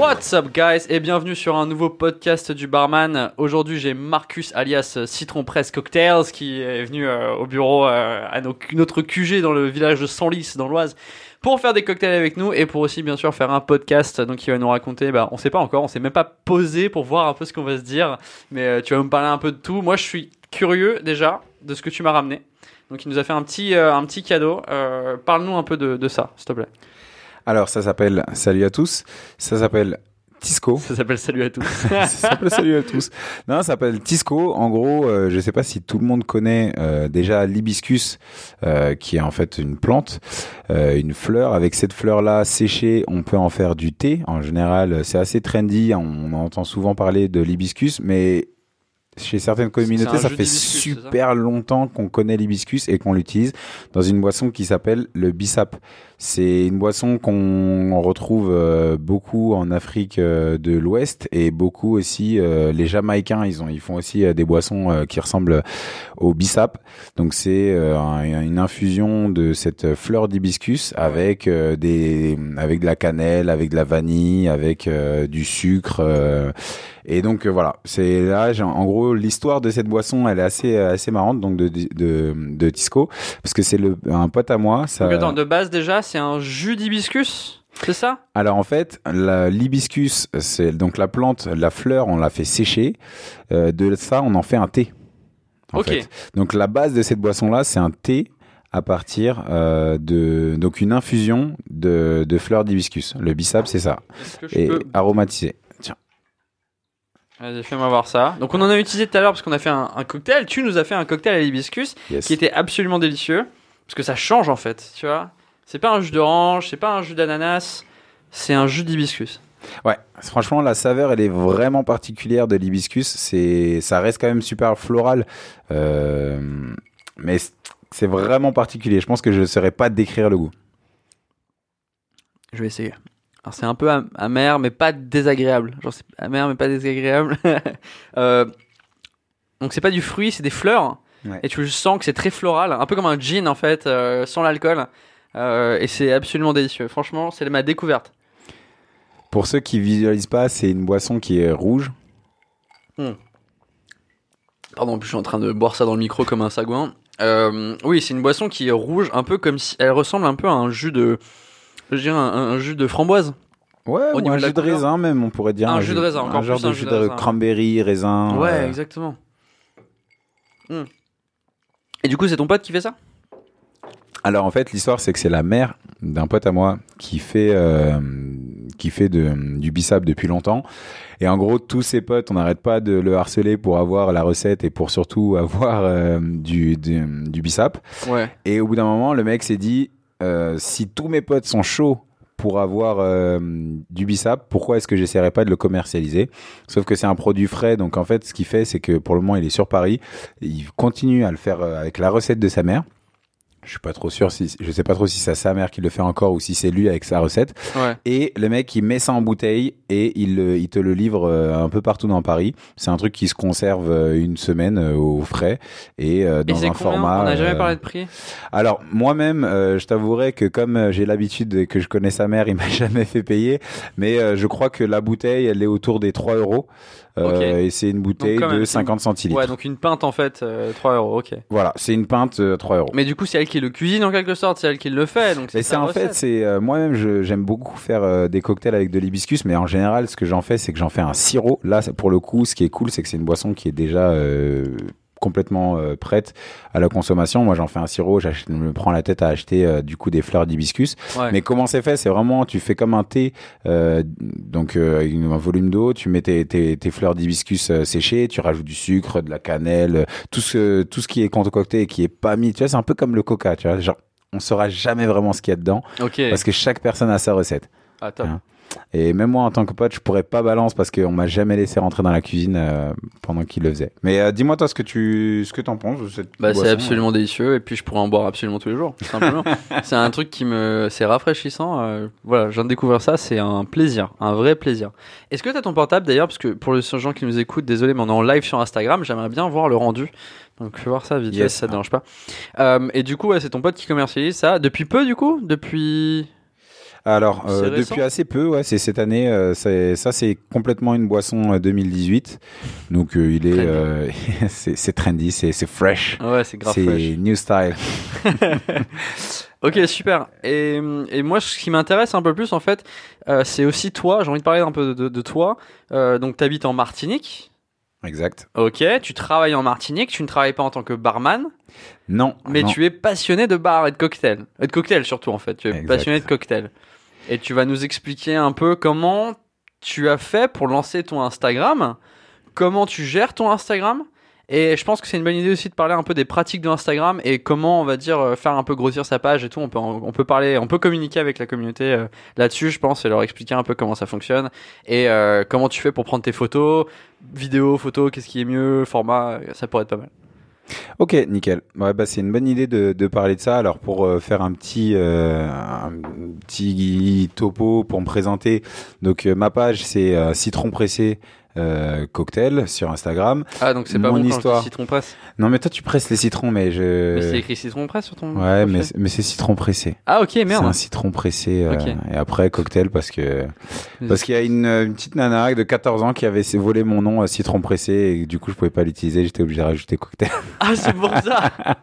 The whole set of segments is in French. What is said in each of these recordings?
What's up guys et bienvenue sur un nouveau podcast du barman. Aujourd'hui j'ai Marcus alias Citron Press Cocktails qui est venu euh, au bureau euh, à notre QG dans le village de Senlis dans l'Oise pour faire des cocktails avec nous et pour aussi bien sûr faire un podcast. Donc il va nous raconter bah on sait pas encore on s'est même pas posé pour voir un peu ce qu'on va se dire. Mais euh, tu vas me parler un peu de tout. Moi je suis curieux déjà de ce que tu m'as ramené. Donc il nous a fait un petit un petit cadeau. Parle-nous un peu de ça s'il te plaît Alors, ça s'appelle Salut à tous. Ça s'appelle Tisco. ça s'appelle salut à tous ça s'appelle Salut à tous. Non, ça s'appelle Tisco. En gros, euh, je sais pas si tout le monde connaît euh, déjà l'hibiscus, euh, qui est en fait une plante, une fleur. Avec cette fleur-là séchée, on peut en faire du thé. En général, c'est assez trendy. On entend souvent parler de l'hibiscus, mais chez certaines communautés, ça fait ça super longtemps qu'on connaît l'hibiscus et qu'on l'utilise dans une boisson qui s'appelle le bissap. C'est une boisson qu'on retrouve euh, beaucoup en Afrique euh, de l'Ouest et beaucoup aussi euh, les Jamaïcains. Ils ont, ils font aussi des boissons qui ressemblent au bissap. Donc c'est un- une infusion de cette fleur d'hibiscus avec des, avec de la cannelle, avec de la vanille, avec du sucre. et donc voilà, c'est là, en gros, l'histoire de cette boisson, elle est assez, assez marrante, donc de, de, de Tisco, parce que c'est le un pote à moi. Ça... Donc attends, de base déjà, c'est un jus d'hibiscus, c'est ça? Alors en fait, l'hibiscus, c'est donc la plante, la fleur, on l'a fait sécher. Euh, de ça, on en fait un thé. en fait. Donc la base de cette boisson-là, c'est un thé à partir euh, de donc une infusion de, de fleurs d'hibiscus. Le bissap, c'est ça, je et peux... aromatisé. Tiens. Vas-y, fais-moi voir ça. Donc on en a utilisé tout à l'heure parce qu'on a fait un, un cocktail. Tu nous as fait un cocktail à l'hibiscus Yes. qui était absolument délicieux. Parce que ça change en fait, tu vois. C'est pas un jus d'orange, c'est pas un jus d'ananas, c'est un jus d'hibiscus. Ouais, franchement, la saveur, elle est vraiment particulière de l'hibiscus. C'est, ça reste quand même super floral, euh, mais c'est vraiment particulier. Je pense que je ne saurais pas décrire le goût. Je vais essayer. Alors c'est un peu am- amer mais pas désagréable. Genre c'est amer mais pas désagréable. Euh, donc c'est pas du fruit, c'est des fleurs. Ouais. Et tu sens que c'est très floral, un peu comme un gin en fait, euh, sans l'alcool. Euh, et c'est absolument délicieux. Franchement, c'est ma découverte. Pour ceux qui visualisent pas, c'est une boisson qui est rouge. Pardon, en plus je suis en train de boire ça dans le micro comme un sagouin. Euh, oui, c'est une boisson qui est rouge, un peu comme si elle ressemble un peu à un jus de, je dirais un, un jus de framboise. Ouais, ou un de jus de raisin même, on pourrait dire. Un jus de raisin, encore un genre plus de un jus jus de, cranberry, raisin. ouais, euh, exactement. Hmm. Et du coup, c'est ton pote qui fait ça? Alors en fait, l'histoire c'est que c'est la mère d'un pote à moi qui fait euh, qui fait de, du bissap depuis longtemps. Et en gros, tous ses potes, on n'arrête pas de le harceler pour avoir la recette et pour surtout avoir euh, du, du du bissap. Ouais. Et au bout d'un moment, le mec s'est dit euh, si tous mes potes sont chauds pour avoir euh, du bissap, pourquoi est-ce que j'essaierais pas de le commercialiser? Sauf que c'est un produit frais, donc en fait, ce qu'il fait, c'est que pour le moment, il est sur Paris. Il continue à le faire avec la recette de sa mère. Je suis pas trop sûr si je sais pas trop si c'est sa mère qui le fait encore ou si c'est lui avec sa recette. Ouais. Et le mec, il met ça en bouteille et il, le- il te le livre euh, un peu partout dans Paris. C'est un truc qui se conserve euh, une semaine euh, au frais et euh, Et dans un format. On n'a jamais euh, parlé de prix? alors moi-même, euh, je t'avouerai que comme euh, j'ai l'habitude et que je connais sa mère, il m'a jamais fait payer. Mais euh, je crois que la bouteille, elle est autour des 3 euros. Euh. Et c'est une bouteille de c'est 50 centilitres. Ouais, donc une pinte en fait, euh, 3 euros, ok. Voilà, c'est une pinte euh, 3 euros. Mais du coup, c'est elle qui le cuisine en quelque sorte, c'est elle qui le fait. Donc c'est en fait, c'est euh, moi-même, je- j'aime beaucoup faire euh, des cocktails avec de l'hibiscus, mais en général, ce que j'en fais, c'est que j'en fais un sirop. Là, pour le coup, ce qui est cool, c'est que c'est une boisson qui est déjà euh, complètement euh, prête à la consommation. Moi, j'en fais un sirop, je me prends la tête à acheter euh, du coup des fleurs d'hibiscus. Ouais. Mais comment c'est fait? C'est vraiment, tu fais comme un thé, euh, donc euh, un volume d'eau, tu mets tes, tes, tes fleurs d'hibiscus séchées, tu rajoutes du sucre, de la cannelle, tout ce tout ce qui est concocté et qui est pas mis. Tu vois, c'est un peu comme le coca, tu vois. Genre, on saura jamais vraiment ce qu'il y a dedans Ok. parce que chaque personne a sa recette. Ah, top. Hein. Et même moi, en tant que pote, je pourrais pas balance parce qu'on m'a jamais laissé rentrer dans la cuisine euh, pendant qu'il le faisait. Mais euh, dis-moi toi ce que tu ce que t'en penses de cette Bah, c'est absolument délicieux et puis je pourrais en boire absolument tous les jours, simplement. c'est un truc qui me, c'est rafraîchissant. euh, voilà, je viens de découvrir ça, c'est un plaisir, un vrai plaisir. Est-ce que t'as ton portable d'ailleurs, parce que pour les gens qui nous écoutent, désolé, mais on est en live sur Instagram, j'aimerais bien voir le rendu. Donc fais voir ça vite, Yes. ça te dérange pas. Euh, et du coup, ouais, c'est ton pote qui commercialise ça depuis peu, du coup, depuis. Alors, euh, depuis assez peu, ouais, c'est cette année. euh, ça, c'est complètement une boisson euh, 2018. Donc, euh, il est, c'est trendy, c'est fresh. Ouais, c'est grave C'est new style. Ok, super. Et, et moi, ce qui m'intéresse un peu plus, en fait, c'est aussi toi. J'ai envie de parler un peu de, de toi. Donc, tu habites en Martinique. Exact. Ok, tu travailles en Martinique. Tu ne travailles pas en tant que barman, Non. mais non. tu es passionné de bar et de cocktail. Et de cocktail surtout, en fait. Tu es Exact. passionné de cocktail. Et tu vas nous expliquer un peu comment tu as fait pour lancer ton Instagram, comment tu gères ton Instagram. Et je pense que c'est une bonne idée aussi de parler un peu des pratiques de Instagram et comment on va dire euh, faire un peu grossir sa page et tout. On peut, on peut parler, on peut communiquer avec la communauté euh, là-dessus, je pense, et leur expliquer un peu comment ça fonctionne et euh, comment tu fais pour prendre tes photos, vidéos, photos, qu'est-ce qui est mieux, format, ça pourrait être pas mal. Ok, nickel. Ouais, bah, c'est une bonne idée de, parler de ça. Alors pour euh, faire un petit euh, un petit topo pour me présenter, donc euh, ma page c'est euh, citron pressé euh, cocktail sur Instagram. Ah donc c'est pas Mon bon quand histoire. je citron presse. Non mais toi tu presses les citrons, mais je. Mais c'est écrit citron presse sur ton. Ouais, mais mais c'est citron pressé. Ah ok C'est merde. un citron pressé euh, et après cocktail parce que parce qu'il y a une, une petite nana de 14 ans qui avait volé mon nom euh, citron pressé et du coup je pouvais pas l'utiliser, j'étais obligé de rajouter cocktail. Ah c'est pour ça.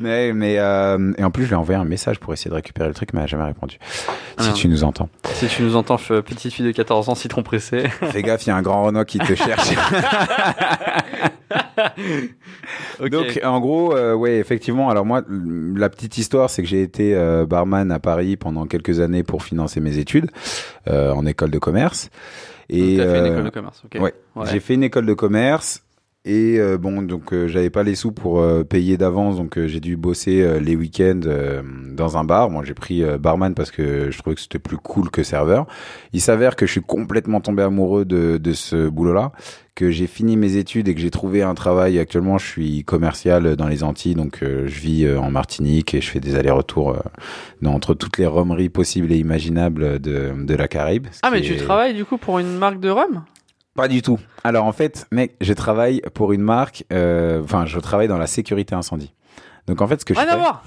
Mais mais euh, et en plus je lui ai envoyé un message pour essayer de récupérer le truc mais elle a jamais répondu. Ah si non. tu nous entends. si tu nous entends, petite fille de 14 ans, citron pressé. Fais gaffe, il y a un grand Renault qui te cherche. Donc en gros, euh, ouais, effectivement. Alors moi, la petite histoire, c'est que j'ai été euh, barman à Paris pendant quelques années pour financer mes études euh, en école de commerce. Et t'as fait une euh, école de commerce. Ok. ouais. j'ai fait une école de commerce. Et euh, bon, donc euh, j'avais pas les sous pour euh, payer d'avance, donc euh, j'ai dû bosser euh, les week-ends euh, dans un bar. Moi, j'ai pris euh, barman parce que je trouvais que c'était plus cool que serveur. Il s'avère que je suis complètement tombé amoureux de, de ce boulot-là, que j'ai fini mes études et que j'ai trouvé un travail. Actuellement, je suis commercial dans les Antilles, donc euh, je vis euh, en Martinique et je fais des allers-retours euh, entre toutes les romeries possibles et imaginables de, de la Caraïbe. Ah mais tu travailles du coup pour une marque de rhum? Pas du tout. Alors en fait, mec, je travaille pour une marque. euh, Enfin, je travaille dans la sécurité incendie. Donc en fait, ce que je Rien à fais voir.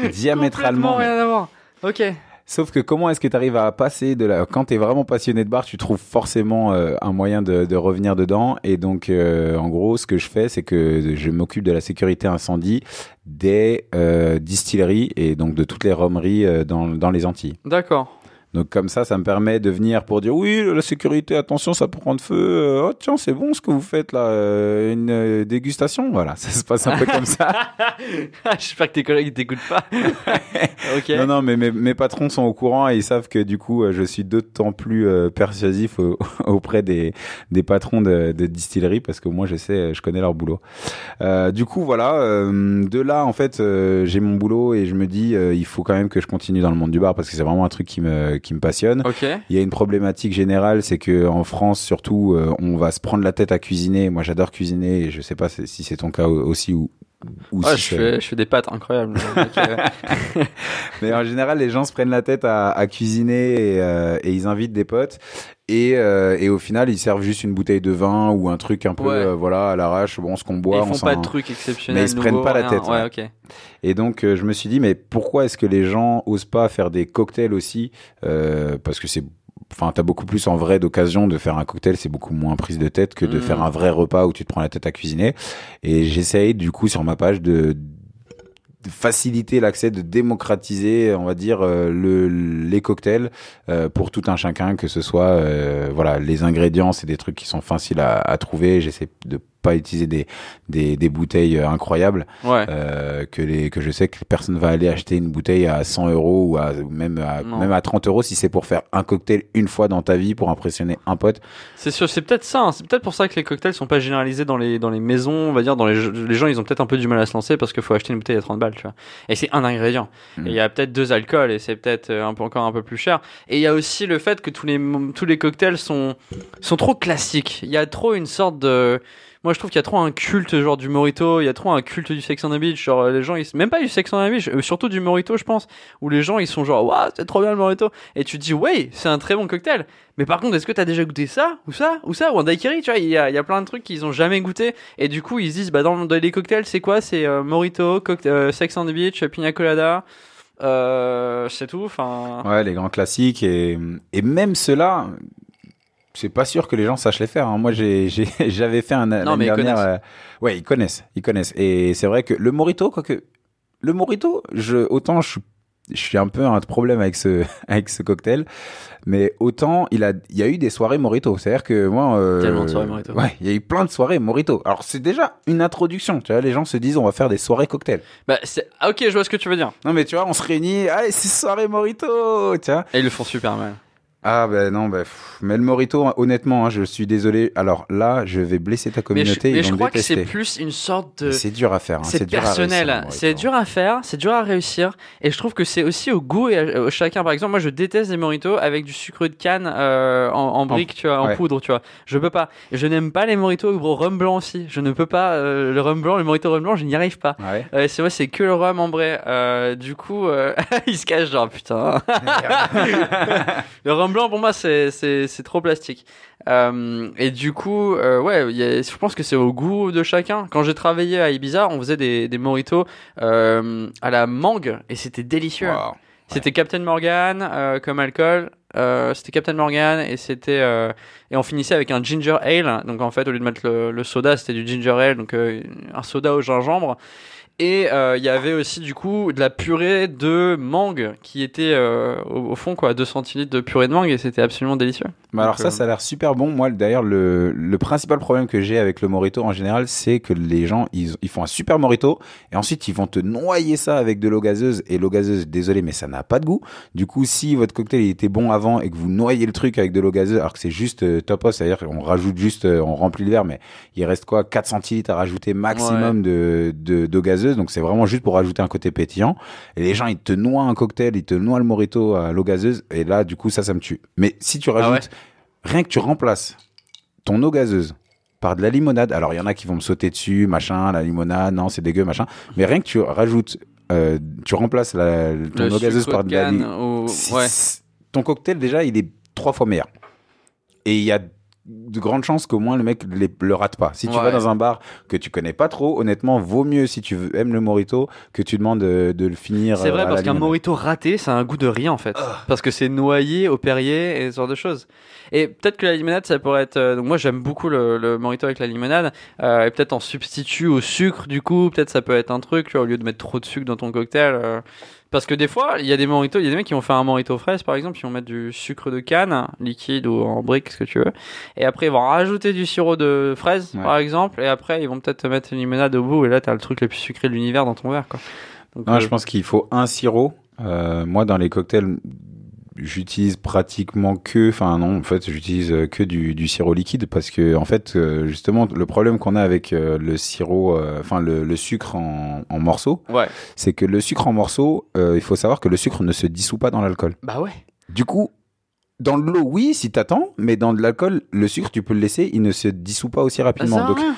diamétralement. Complètement mais- rien à voir. Ok. Sauf que comment est-ce que tu arrives à passer de la quand tu es vraiment passionné de bar, tu trouves forcément euh, un moyen de, de revenir dedans. Et donc, euh, en gros, ce que je fais, c'est que je m'occupe de la sécurité incendie des euh, distilleries et donc de toutes les romeries dans, dans les Antilles. D'accord. Donc comme ça, ça me permet de venir pour dire oui, la sécurité, attention, ça peut prendre feu. Euh, Oh tiens, c'est bon ce que vous faites là, euh, une euh, dégustation. Voilà, ça se passe un peu comme ça. J'espère que tes collègues t'écoutent pas. Non, non, mais mes, mes patrons sont au courant et ils savent que du coup, je suis d'autant plus persuasif au- auprès des, des patrons de, de distillerie parce que moi, je sais, je connais leur boulot. Euh, du coup, voilà, euh, de là, en fait, euh, j'ai mon boulot et je me dis, il faut quand même que je continue dans le monde du bar parce que c'est vraiment un truc qui me, qui me passionne. Il y a une problématique générale, c'est que en France, surtout, euh, on va se prendre la tête à cuisiner. Moi, j'adore cuisiner et je sais pas si c'est ton cas aussi ou. ou Ouais, si je fais, je fais des pâtes incroyables. Ok. Mais en général, les gens se prennent la tête à, à cuisiner et, euh, et ils invitent des potes. Et, euh, et au final, ils servent juste une bouteille de vin ou un truc un peu, Ouais. euh, voilà, à l'arrache. Bon, ce qu'on boit, ils on font pas de trucs exceptionnels. Mais ils se prennent pas la tête, Ouais, ouais. ok. Et donc, euh, je me suis dit, mais pourquoi est-ce que les gens osent pas faire des cocktails aussi euh, Parce que c'est, enfin, t'as beaucoup plus en vrai d'occasion de faire un cocktail, c'est beaucoup moins prise de tête que de Mm. faire un vrai repas où tu te prends la tête à cuisiner. Et j'essaye du coup sur ma page de faciliter l'accès, de démocratiser, on va dire, euh, le, les cocktails euh, pour tout un chacun, que ce soit, euh, voilà, les ingrédients, c'est des trucs qui sont faciles à, à trouver. J'essaie de pas utiliser des, des, des bouteilles euh, incroyables Ouais. euh, que les que je sais que personne va aller acheter une bouteille à 100 euros ou à ou même à, Non. même à 30 euros si c'est pour faire un cocktail une fois dans ta vie pour impressionner un pote. C'est sûr, c'est peut-être ça. hein. C'est peut-être pour ça que les cocktails sont pas généralisés dans les dans les maisons. On va dire dans les les gens, ils ont peut-être un peu du mal à se lancer parce qu'il faut acheter une bouteille à 30 balles, tu vois. Et c'est un ingrédient. Mm. Et il y a peut-être deux alcools et c'est peut-être euh, un peu encore un peu plus cher. Et il y a aussi le fait que tous les tous les cocktails sont sont trop classiques. Il y a trop une sorte de moi, je trouve qu'il y a trop un culte genre du Morito, il y a trop un culte du Sex on the Beach, genre les gens, ils... même pas du Sex on the Beach, euh, surtout du Morito, je pense, où les gens ils sont genre, waouh, c'est trop bien le Morito, et tu te dis, ouais, c'est un très bon cocktail, mais par contre, est-ce que t'as déjà goûté ça, ou ça, ou ça, ou un daiquiri, tu vois, il y a, y a plein de trucs qu'ils ont jamais goûté, et du coup, ils se disent, bah dans, les cocktails, c'est quoi? C'est euh, Morito, euh, Sex on the Beach, Pina Colada, Euh, c'est tout. Enfin, Ouais, les grands classiques et, et même ceux-là, c'est pas sûr que les gens sachent les faire. hein. Moi, j'avais fait un Non, mais ils dernière. connaissent. euh, ouais, ils connaissent, ils connaissent. Et c'est vrai que le Morito, quoique le Morito, je autant je suis je suis un peu un problème avec ce avec ce cocktail, mais autant il a il y a eu des soirées Morito. C'est-à-dire que moi, euh, Tellement de soirées Morito. Ouais, il y a eu plein de soirées Morito. Alors c'est déjà une introduction. Tu vois, les gens se disent on va faire des soirées cocktails. bah, ah, ok, je vois ce que tu veux dire. Non mais tu vois, on se réunit, allez c'est soirée Morito, tu vois. Et ils le font super mal. Ah ben non, ben, pff, mais le Morito, honnêtement, hein, je suis désolé. Alors là, je vais blesser ta Mais je, communauté. mais je crois que c'est plus une sorte de. C'est dur à faire. hein, C'est dur à réussir, personnel, c'est dur à faire, c'est dur à réussir, et je trouve que c'est aussi au goût et à- au chacun. Par exemple, moi je déteste les moritos avec du sucre de canne euh, en, en brique, tu vois, en ouais. poudre, tu vois. Je peux pas. Je n'aime pas les moritos au rhum blanc aussi. Je ne peux pas euh, le rhum blanc, le morito rhum blanc, je n'y arrive pas. Ouais. Euh, c'est vrai, c'est que le rhum ambré. Euh, du coup, il se cache genre putain. le rhum blanc pour moi c'est c'est trop plastique. Euh, et du coup, euh, ouais, il y a- je pense que c'est au goût de chacun. Quand j'ai travaillé à Ibiza, on faisait des des mojitos euh, à la mangue et c'était délicieux. Wow. C'était Captain Morgan comme alcool. C'était Captain Morgan et c'était et on finissait avec un ginger ale. Donc en fait, au lieu de mettre le, le soda, c'était du ginger ale, donc un soda au gingembre. Et euh, il y avait aussi du coup de la purée de mangue qui était euh, au, fond quoi, 2 centilitres de purée de mangue et c'était absolument délicieux. Mais alors Donc, ça, euh, ça a l'air super bon. Moi, d'ailleurs, le, le principal problème que j'ai avec le Morito en général, c'est que les gens, ils, ils font un super Morito et ensuite ils vont te noyer ça avec de l'eau gazeuse. Et l'eau gazeuse, désolé, mais ça n'a pas de goût. Du coup, si votre cocktail il était bon avant et que vous noyez le truc avec de l'eau gazeuse, alors que c'est juste euh, top off, c'est-à-dire qu'on rajoute juste, euh, on remplit le verre, mais il reste quoi 4 centilitres à rajouter maximum de de d'eau gazeuse. Donc c'est vraiment juste pour rajouter un côté pétillant. Et les gens, ils te noient un cocktail, ils te noient le Morito à l'eau gazeuse. Et là, du coup, ça, ça me tue. Mais si tu Ah ouais rajoutes rien que tu remplaces ton eau gazeuse par de la limonade, alors il y en a qui vont me sauter dessus, machin, la limonade, non, c'est dégueu, machin. Mais rien que tu rajoutes, euh, tu remplaces la, ton Le eau gazeuse par de la limonade. ou- ouais. Ton cocktail, déjà, il est trois fois meilleur. Et il y a de grandes chances qu'au moins le mec les- le rate pas. Si tu Ouais. vas dans un bar que tu connais pas trop, honnêtement, vaut mieux si tu aimes le morito que tu demandes de, de le finir. C'est euh, vrai la parce qu'un morito raté, ça a un goût de rien en fait. Parce que c'est noyé au Perrier et ce genre de choses. Et peut-être que la limonade, ça pourrait être. euh, donc moi, j'aime beaucoup le, le morito avec la limonade. euh, et peut-être en substitut au sucre, du coup, peut-être ça peut être un truc, tu vois, au lieu de mettre trop de sucre dans ton cocktail. euh, parce que des fois, il y a des moritos, il y a des mecs qui vont faire un morito fraise, par exemple, ils vont mettre du sucre de canne, liquide ou en brique, ce que tu veux. Et après, ils vont rajouter du sirop de fraise, Ouais. par exemple. Et après, ils vont peut-être te mettre une limonade au bout. Et là, t'as le truc le plus sucré de l'univers dans ton verre, quoi. Donc, Non, euh, je pense qu'il faut un sirop. Euh, moi, dans les cocktails, j'utilise pratiquement que, enfin non, en fait, j'utilise euh, que du, du sirop liquide parce que, en fait, euh, justement, le problème qu'on a avec euh, le sirop, enfin le, le sucre en, en morceaux, Ouais. c'est que le sucre en morceaux, euh, il faut savoir que le sucre ne se dissout pas dans l'alcool. Bah ouais. Du coup, dans de l'eau, oui, si t'attends, mais dans de l'alcool, le sucre, tu peux le laisser, il ne se dissout pas aussi Bah, rapidement. à Donc, rien.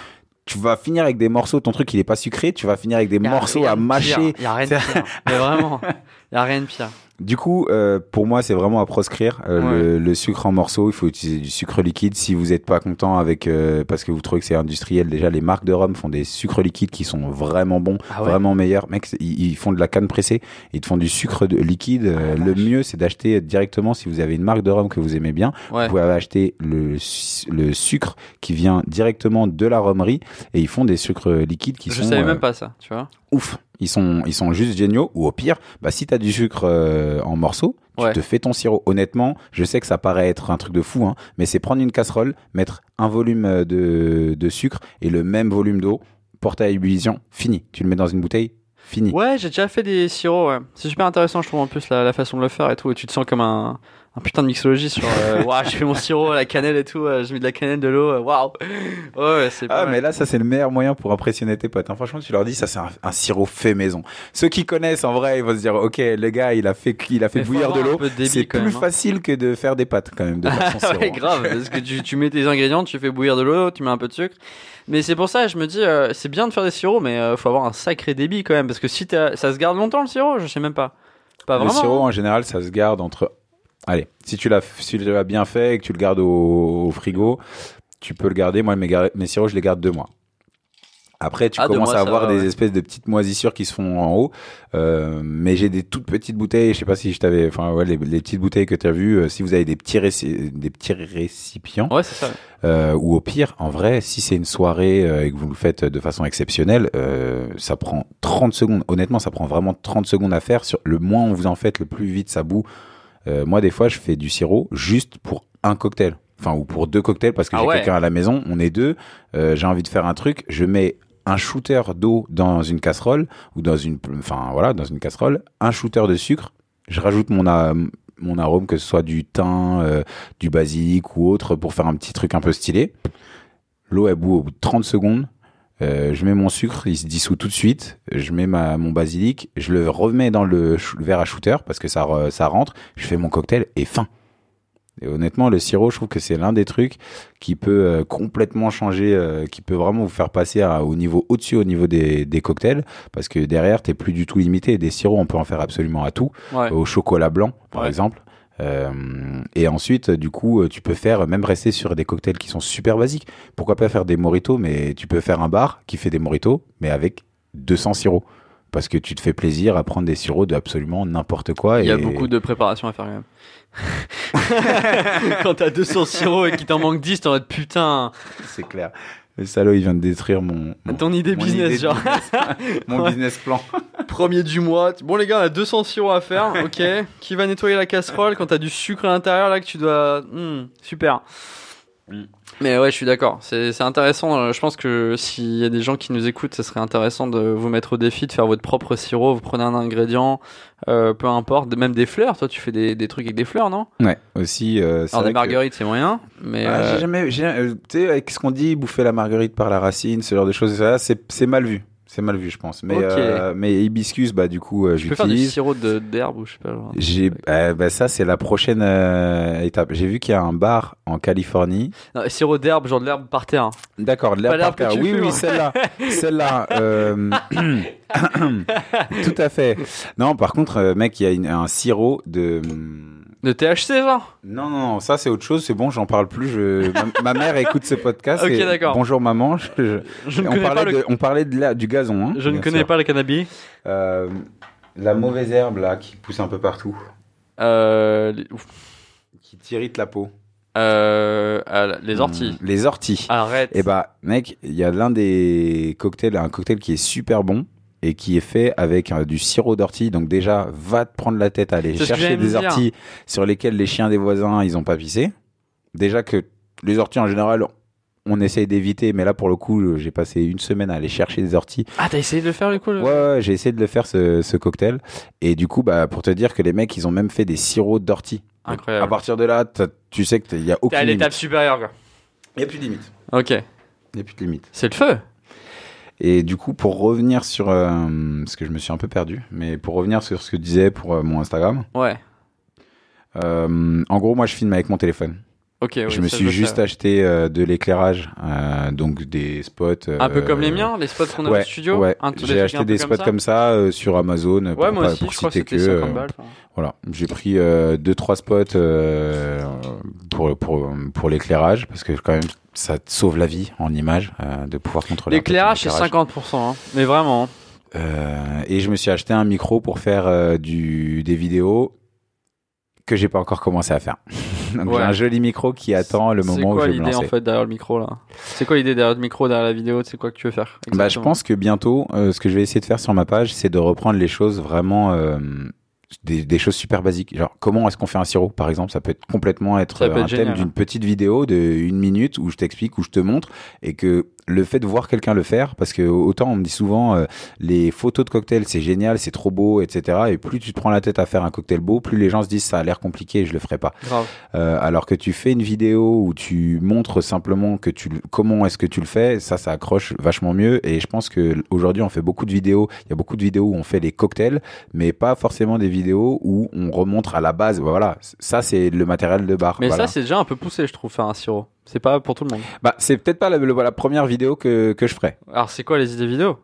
tu vas finir avec des morceaux, ton truc, il est pas sucré, tu vas finir avec des morceaux à mâcher. pire. Y a rien de pire. Mais vraiment, y a rien de pire. Du coup, euh, pour moi, c'est vraiment à proscrire. Euh, Ouais. le, le sucre en morceaux, il faut utiliser du sucre liquide. Si vous n'êtes pas content avec, euh, parce que vous trouvez que c'est industriel, déjà les marques de rhum font des sucres liquides qui sont vraiment bons, Ah ouais. vraiment meilleurs. Mec, ils, ils font de la canne pressée, ils te font du sucre de, liquide. Euh, le mieux, c'est d'acheter directement si vous avez une marque de rhum que vous aimez bien. Ouais. Vous pouvez acheter le, su- le sucre qui vient directement de la rhummerie et ils font des sucres liquides qui Je sont savais euh, même pas ça, tu vois. ouf. Ils sont, ils sont juste géniaux. Ou au pire, bah, si tu as du sucre euh, en morceaux, tu Ouais. te fais ton sirop. Honnêtement, je sais que ça paraît être un truc de fou, hein, mais c'est prendre une casserole, mettre un volume euh, de, de sucre et le même volume d'eau, porter à ébullition, fini. Tu le mets dans une bouteille, fini. Ouais, j'ai déjà fait des sirops. ouais. C'est super intéressant, je trouve en plus la, la façon de le faire et tout. Et tu te sens comme un, un putain de mixologie sur. Euh, Waouh, je fais mon sirop, la cannelle et tout. euh, je mets de la cannelle, de l'eau. euh, Waouh. Ouais, ouais, c'est. pas Ah, mal. mais là, ça, c'est le meilleur moyen pour impressionner tes potes. hein. Franchement, tu leur dis, ça, c'est un, un sirop fait maison. Ceux qui connaissent, en vrai, ils vont se dire, OK, le gars, il a fait, il a fait Mais bouillir de l'eau. C'est plus même, hein. facile que de faire des pâtes, quand même, de faire son sirop. ouais, grave, parce que tu, tu mets tes ingrédients, tu fais bouillir de l'eau, tu mets un peu de sucre. Mais c'est pour ça, je me dis, euh, c'est bien de faire des sirops, mais euh, faut avoir un sacré débit quand même, parce que si t'as- ça se garde longtemps le sirop, je sais même pas. Pas le vraiment. sirop, hein. en général, ça se garde entre. Allez, si tu l'as, si tu l'as bien fait et que tu le gardes au, au frigo, tu peux le garder. Moi, mes, gar- mes sirops, je les garde deux mois. Après, tu Ah, commences à ça avoir des espèces de petites moisissures qui se font en haut. Euh, mais j'ai des toutes petites bouteilles. Je sais pas si je t'avais, enfin, ouais, les, les petites bouteilles que tu as vues. euh, si vous avez des petits, réci- des petits récipients, Ouais, c'est ça. euh, ou au pire, en vrai, si c'est une soirée euh, et que vous le faites de façon exceptionnelle, euh, ça prend 30 secondes. Honnêtement, ça prend vraiment 30 secondes à faire. Sur le moins vous en faites, le plus vite ça bout. Euh, moi, des fois, je fais du sirop juste pour un cocktail. Enfin, ou pour deux cocktails parce que Ah j'ai ouais. quelqu'un à la maison. On est deux. euh, j'ai envie de faire un truc. Je mets un shooter d'eau dans une casserole ou dans une, enfin voilà, dans une casserole, un shooter de sucre. Je rajoute mon arôme, que ce soit du thym, euh, du basilic ou autre, pour faire un petit truc un peu stylé. L'eau elle bout au bout de 30 secondes. Euh, je mets mon sucre, il se dissout tout de suite. Je mets ma, mon basilic, je le remets dans le, verre à shooter parce que ça rentre. Je fais mon cocktail et fin. Et honnêtement, le sirop, je trouve que c'est l'un des trucs qui peut euh, complètement changer, euh, qui peut vraiment vous faire passer à- au niveau au-dessus, au niveau des, des cocktails, parce que derrière, t'es plus du tout limité. Des sirops, on peut en faire absolument à tout, Ouais. au chocolat blanc, par Ouais. exemple. Euh, et ensuite, du coup, tu peux faire, même rester sur des cocktails qui sont super basiques. Pourquoi pas faire des mojitos, mais tu peux faire un bar qui fait des mojitos, mais avec 200 sirops. Parce que tu te fais plaisir à prendre des sirops de absolument n'importe quoi. Il y a et- beaucoup de préparation à faire quand même. Quand t'as 200 sirops et qu'il t'en manque 10, t'es en mode putain. C'est clair. Le salaud, il vient de détruire mon, mon, Ton idée mon business, idée genre. business. mon business plan. Premier du mois. Bon, les gars, on a 200 sirops à faire. Ok. Qui va nettoyer la casserole quand t'as du sucre à l'intérieur là que tu dois. Hmm, super. Mm. Mais ouais, je suis d'accord. C'est intéressant. Euh, Je pense que s'il y a des gens qui nous écoutent, ce serait intéressant de vous mettre au défi de faire votre propre sirop. Vous prenez un ingrédient, euh, peu importe, même des fleurs. Toi, tu fais des, des trucs avec des fleurs, non? Ouais, aussi. euh, Alors, des que- marguerites, c'est moyen. Mais. Ah, euh, j'ai jamais, euh, tu sais, avec ce qu'on dit, bouffer la marguerite par la racine, ce genre de choses, c'est mal vu. C'est mal vu, je pense. Mais, euh, mais hibiscus, bah, du coup, euh, tu peux faire du j'utilise. sirop d'herbe ou je sais pas. J'ai, euh, bah, ça, c'est la prochaine euh, étape. J'ai vu qu'il y a un bar en Californie. Non, sirop d'herbe, genre de l'herbe par terre. D'accord, de l'herbe par terre. Oui, fumes. oui, celle-là. celle-là. euh, Tout à fait. Non, par contre, mec, il y a une- un sirop de. De THC, genre Non, non, non, ça c'est autre chose, c'est bon, j'en parle plus. Je... ma, ma mère écoute ce podcast. Ok, et d'accord. Bonjour maman. je- je- Je ne on, connais parlait pas de, le. on parlait de la- du gazon. Hein, Je ne bien connais sûr. pas le cannabis. Euh, la mauvaise herbe là qui pousse un peu partout, Euh, les- ouf. qui t'irrite la peau. Euh, ah, les orties. Mm, Les orties. Arrête. Et bah, mec, il y a l'un des cocktails, un cocktail qui est super bon et qui est fait avec euh, du sirop d'ortie. Donc déjà, va te prendre la tête à aller chercher des dire. orties sur lesquelles les chiens des voisins, ils ont pas pissé. Déjà que les orties en général, on essaye d'éviter, mais là pour le coup, j'ai passé une semaine à aller chercher des orties. Ah, t'as essayé de le faire du coup le... Ouais, ouais, j'ai essayé de le faire ce, ce cocktail. Et du coup, bah, pour te dire que les mecs, ils ont même fait des sirops d'ortie. Donc, Incroyable. À partir de là, tu sais qu'il y a T'es aucune à limite. l'étape supérieure, quoi. Il y a plus de limite. Ok. Il y a plus de limite. C'est le feu. Et du coup, pour revenir sur, euh, parce que je me suis un peu perdu, mais pour revenir sur ce que je disais pour euh, mon Instagram, Ouais. euh, en gros, moi, je filme avec mon téléphone. Ok. oui, je me suis juste acheté euh, de l'éclairage, donc des spots. Un peu comme les miens, les spots qu'on a ouais, au studio. Ouais, j'ai acheté des spots ça. comme ça sur Amazon. Ouais, pour, moi aussi, pour je crois que citer que. 50 balles. enfin. Voilà, j'ai pris euh, deux trois spots pour pour pour l'éclairage parce que quand même ça te sauve la vie en image euh, de pouvoir contrôler. L'éclairage, c'est éclairage. 50%. hein. Mais vraiment. hein. Euh, et je me suis acheté un micro pour faire euh, du des vidéos que j'ai pas encore commencé à faire. Donc Ouais. j'ai un joli micro qui attend le C'est moment où quoi je vais me l'idée en lancer. fait derrière le micro là? C'est quoi l'idée derrière le micro, derrière la vidéo? C'est quoi que tu veux faire Bah, je pense que bientôt, euh, ce que je vais essayer de faire sur ma page, c'est de reprendre les choses vraiment euh, des, des choses super basiques. Genre, comment est-ce qu'on fait un sirop, par exemple? Ça peut être complètement être, Ça peut être un thème d'une petite vidéo de une minute où je t'explique, où je te montre, et que le fait de voir quelqu'un le faire, parce que autant on me dit souvent euh, les photos de cocktails c'est génial, c'est trop beau, etc. Et plus tu te prends la tête à faire un cocktail beau, plus les gens se disent ça a l'air compliqué, je le ferai pas. Euh, alors que tu fais une vidéo où tu montres simplement que tu comment est-ce que tu le fais, ça ça accroche vachement mieux et je pense que aujourd'hui on fait beaucoup de vidéos, il y a beaucoup de vidéos où on fait des cocktails mais pas forcément des vidéos où on remontre à la base. Voilà, ça c'est le matériel de bar. Mais Voilà. ça, c'est déjà un peu poussé, je trouve, faire un sirop. C'est pas pour tout le monde. bah c'est peut-être pas la, première vidéo que que je ferai. Alors, c'est quoi les idées vidéo?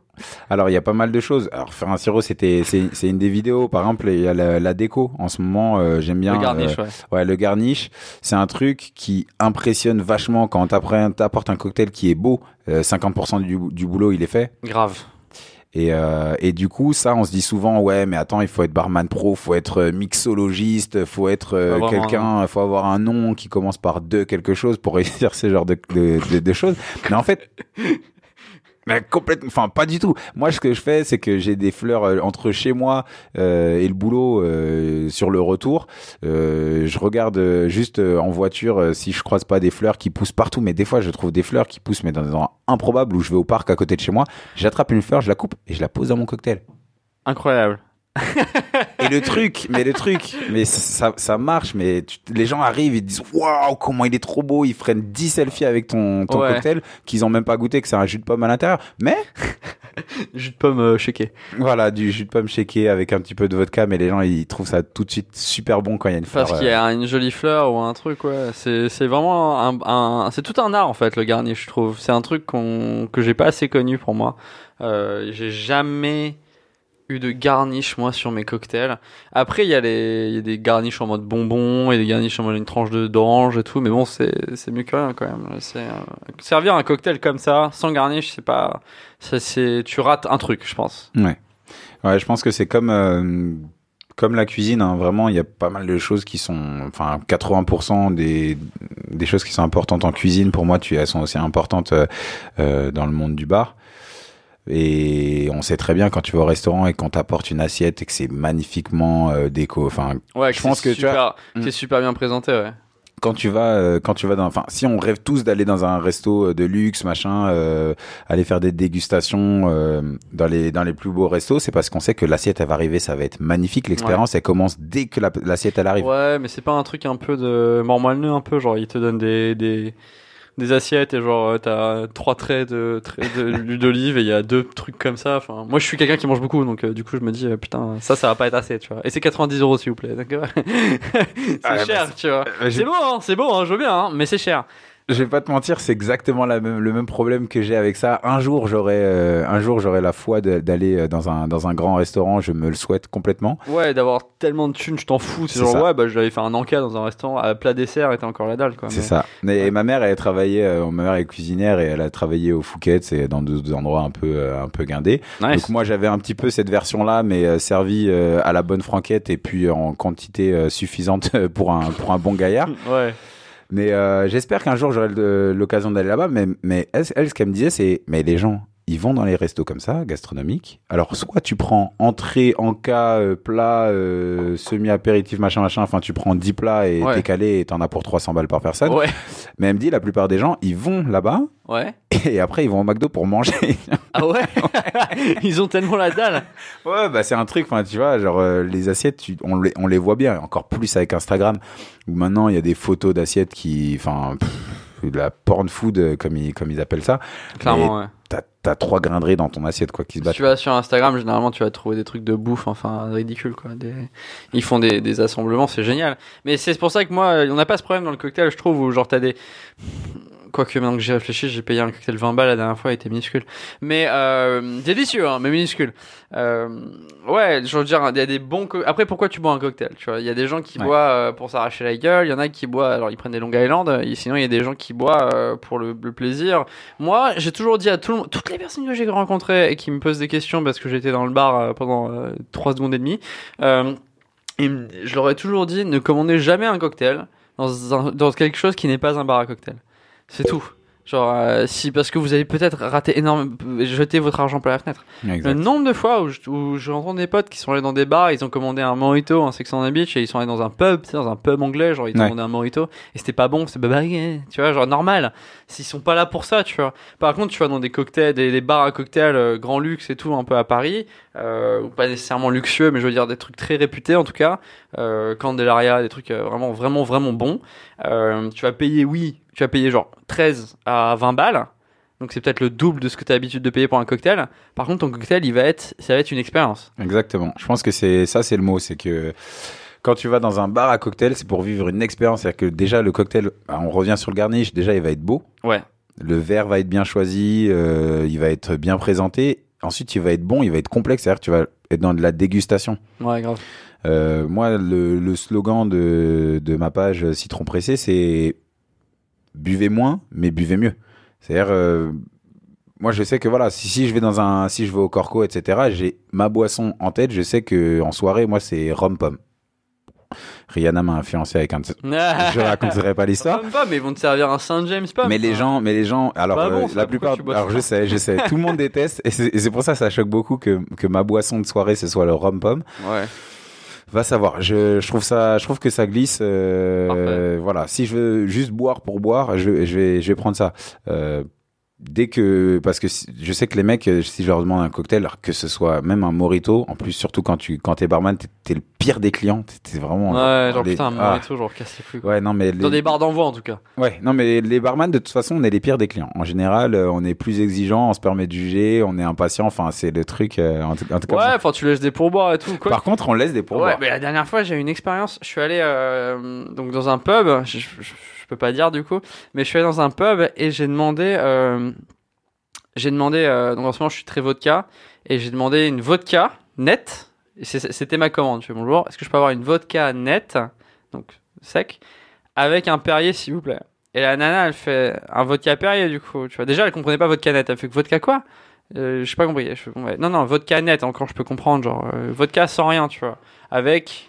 Alors, il y a pas mal de choses. Alors, faire un sirop, c'était, c'est, une des vidéos. Par exemple, il y a la, la déco. En ce moment, euh, j'aime bien. Le garnish, euh, ouais. ouais, le garnish. C'est un truc qui impressionne vachement quand t'apportes un cocktail qui est beau. euh, 50% du, du boulot, il est fait. Grave. Et, euh, et du coup, ça, on se dit souvent, ouais, mais attends, il faut être barman pro, faut être euh, mixologiste, faut être euh, quelqu'un, faut avoir un nom qui commence par deux quelque chose pour réussir ce genre de, de, de, de choses. Mais en fait, mais complètement, enfin pas du tout. Moi, ce que je fais, c'est que j'ai des fleurs euh, entre chez moi euh, et le boulot euh, sur le retour. Euh, je regarde euh, juste en voiture si je croise pas des fleurs qui poussent partout. Mais des fois, je trouve des fleurs qui poussent mais dans des endroits improbables où je vais au parc à côté de chez moi. J'attrape une fleur, je la coupe et je la pose dans mon cocktail. Incroyable. Et le truc, mais le truc, mais ça, ça marche, mais tu- les gens arrivent, ils disent waouh, comment il est trop beau, ils prennent 10 selfies avec ton, ton Ouais. cocktail qu'ils ont même pas goûté, que c'est un jus de pomme à l'intérieur. Mais Jus de pomme euh, shaké. voilà, du jus de pomme shaké avec un petit peu de vodka, mais les gens ils trouvent ça tout de suite super bon quand il y a une fleur. Parce qu'il y euh, a une jolie fleur ou un truc, ouais. C'est, c'est vraiment un, un- c'est tout un art en fait le garnish, je trouve. C'est un truc qu'on, que j'ai pas assez connu pour moi. Euh, j'ai jamais eu de garnish moi sur mes cocktails. Après il y a les, il y a des garnish en mode bonbon et des garnish en mode une tranche de d'orange et tout, mais bon c'est, c'est mieux que rien quand même. Euh, servir un cocktail comme ça sans garnish, c'est pas, c'est, tu rates un truc, je pense. Ouais. Ouais, je pense que c'est comme euh, comme la cuisine. hein, vraiment, il y a pas mal de choses qui sont, enfin, 80% des des choses qui sont importantes en cuisine. Pour moi, tu elles sont aussi importantes euh, euh, dans le monde du bar. Et on sait très bien quand tu vas au restaurant et qu'on t'apporte une assiette et que c'est magnifiquement euh, déco. Enfin, Ouais, Je pense que tu vois- c'est super bien présenté, ouais. quand tu vas euh, quand tu vas dans enfin si on rêve tous d'aller dans un resto euh, de luxe machin euh, aller faire des dégustations dans les dans les plus beaux restos c'est parce qu'on sait que l'assiette elle va arriver ça va être magnifique l'expérience elle commence dès que la- l'assiette elle arrive Ouais, mais c'est pas un truc un peu de mort moelleux un peu, genre ils te donnent des des des assiettes et genre euh, t'as trois traits de traits de l'huile d'olive et il y a deux trucs comme ça. Enfin, moi je suis quelqu'un qui mange beaucoup donc euh, du coup je me dis euh, putain ça ça va pas être assez tu vois. Et c'est 90 euros s'il vous plaît. C'est Ah, bah, cher tu vois. C'est beau hein, c'est beau hein, je veux bien hein, mais c'est cher. Je vais pas te mentir c'est exactement la même, le même problème que j'ai avec ça un jour j'aurai euh, un jour j'aurai la foi d'aller euh, dans un dans un grand restaurant je me le souhaite complètement Ouais, d'avoir tellement de thunes, je t'en fous. C'est genre ça. ouais bah j'avais fait un encas dans un restaurant à plat dessert et t'as encore la dalle quoi. C'est mais- ça. Et Ouais. ma mère, elle a travaillé, euh, ma mère est cuisinière et elle a travaillé au Phuket, c'est dans deux endroits un peu, euh, un peu guindés. Nice. Donc moi, j'avais un petit peu cette version-là, mais euh, servie à la bonne franquette et puis en quantité suffisante pour un, pour un bon gaillard. Ouais. Mais euh, j'espère qu'un jour j'aurai l'occasion d'aller là-bas. Mais, mais elle, elle, ce qu'elle me disait, c'est, mais les gens, ils vont dans les restos comme ça, gastronomiques. Alors soit tu prends entrée, encas, euh, plat, euh, semi-apéritif, machin, machin. Enfin, tu prends 10 plats et Ouais. t'es calé et t'en as pour 300 balles par personne. Ouais. Mais elle me dit, la plupart des gens, ils vont là-bas Ouais. et après ils vont au McDo pour manger. Ah ouais? Ils ont tellement la dalle. ouais, bah c'est un truc, enfin tu vois, genre euh, les assiettes, tu- on, les, on les voit bien, encore plus avec Instagram, où maintenant il y a des photos d'assiettes qui, enfin, de la porn food, comme ils, comme ils appellent ça. Clairement, ouais. T'as, trois grains de riz dans ton assiette, quoi, qui se Si battent. tu vas sur Instagram, généralement, tu vas trouver des trucs de bouffe, enfin, ridicules, quoi. Des... Ils font des, des assemblements, c'est génial. Mais c'est pour ça que moi, on n'a pas ce problème dans le cocktail, je trouve, où genre t'as des. Quoique maintenant que j'y réfléchis, j'ai payé un cocktail 20 balles la dernière fois, il était minuscule. Mais euh, délicieux, hein, mais minuscule. Euh, ouais, je veux dire, il y a des bons. Après, pourquoi tu bois un cocktail Tu vois, il y a des gens qui Ouais. boivent euh, pour s'arracher la gueule, il y en a qui boivent, alors ils prennent des Long Island, et sinon il y a des gens qui boivent pour le, le plaisir. Moi, j'ai toujours dit à tout le monde, toutes les personnes que j'ai rencontrées et qui me posent des questions parce que j'étais dans le bar pendant 3 secondes et demie, euh, je leur ai toujours dit ne commandez jamais un cocktail dans, un- dans quelque chose qui n'est pas un bar à cocktail. C'est tout. Genre, euh, si, parce que vous allez peut-être rater énormément, jeter votre argent par la fenêtre. Exact. Le nombre de fois où je, où je rencontre des potes qui sont allés dans des bars, ils ont commandé un mojito en Sex on the Beach et ils sont allés dans un pub, tu sais, dans un pub anglais, genre ils ont Ouais. commandé un mojito et c'était pas bon, c'est bah, ouais, tu vois, genre normal. S'ils sont pas là pour ça, tu vois. Par contre, tu vas dans des cocktails, des, des bars à cocktails euh, grand luxe et tout, un peu à Paris, euh, ou pas nécessairement luxueux, mais je veux dire des trucs très réputés en tout cas, euh, Candelaria, des trucs vraiment, vraiment, vraiment bons. Tu vas payer, oui, tu vas payer genre 13 à 20 balles. Donc c'est peut-être le double de ce que tu as l'habitude de payer pour un cocktail. Par contre, ton cocktail, il va être, ça va être une expérience. Exactement. Je pense que c'est ça, c'est le mot, c'est que quand tu vas dans un bar à cocktail, c'est pour vivre une expérience. C'est-à-dire que déjà le cocktail, bah, on revient sur le garnish, déjà il va être beau. Ouais. Le verre va être bien choisi, euh, il va être bien présenté ensuite il va être bon, il va être complexe, c'est-à-dire que tu vas être dans de la dégustation. Ouais, grave. Euh, moi, le, le slogan de, de ma page Citron Pressé, c'est buvez moins, mais buvez mieux. C'est-à-dire, euh, moi, je sais que voilà, si, si je vais dans un, si je vais au Corco, etc., j'ai ma boisson en tête. Je sais que en soirée, moi, c'est rhum pomme. Rihanna m'a influencé avec un. je raconterai pas l'histoire. Même pas, mais ils vont te servir un Saint James Pub. Mais les gens, mais les gens, alors Pas bon, euh, la plupart, alors je sais, je sais, tout le monde déteste, et c'est et c'est pour ça que ça choque beaucoup que que ma boisson de soirée ce soit le rhum pomme. Ouais. Va savoir. Je, je trouve ça, je trouve que ça glisse. euh, voilà. Si je veux juste boire pour boire, je, je vais, je vais prendre ça. Euh, dès que, parce que je sais que les mecs, euh, si je leur demande un cocktail, alors que ce soit même un mojito, en plus surtout quand tu, quand t'es barman, t'es, t'es le pire des clients. T'es, vraiment. Ouais, genre les- putain, ah. Morito, genre casse les quoi. Ouais, non mais Dans les- des bars d'envoi en tout cas. Ouais, non mais les barman de toute façon on est les pires des clients. En général, euh, on est plus exigeant, on se permet de juger, on est impatient. Enfin, c'est le truc. euh, en tout, en tout cas, Ouais, enfin tu laisses des pourboires et tout. Quoi. Par contre, on laisse des pourboires. Ouais, mais la dernière fois, j'ai eu une expérience. Je suis allé euh, donc dans un pub. Je, je, je peux pas dire du coup, mais je suis allé dans un pub et j'ai demandé. euh, j'ai demandé. euh, donc en ce moment, je suis très vodka et j'ai demandé une vodka nette. C'était ma commande. Je fais bonjour. Est-ce que je peux avoir une vodka nette, donc sec, avec un Perrier s'il vous plaît? Et la nana, elle fait un vodka Perrier du coup. Tu vois. Déjà, elle comprenait pas vodka nette. Elle fait que vodka quoi? Euh, J'ai pas compris. Non, non, vodka nette. Encore, je peux comprendre. Genre euh, vodka sans rien, tu vois avec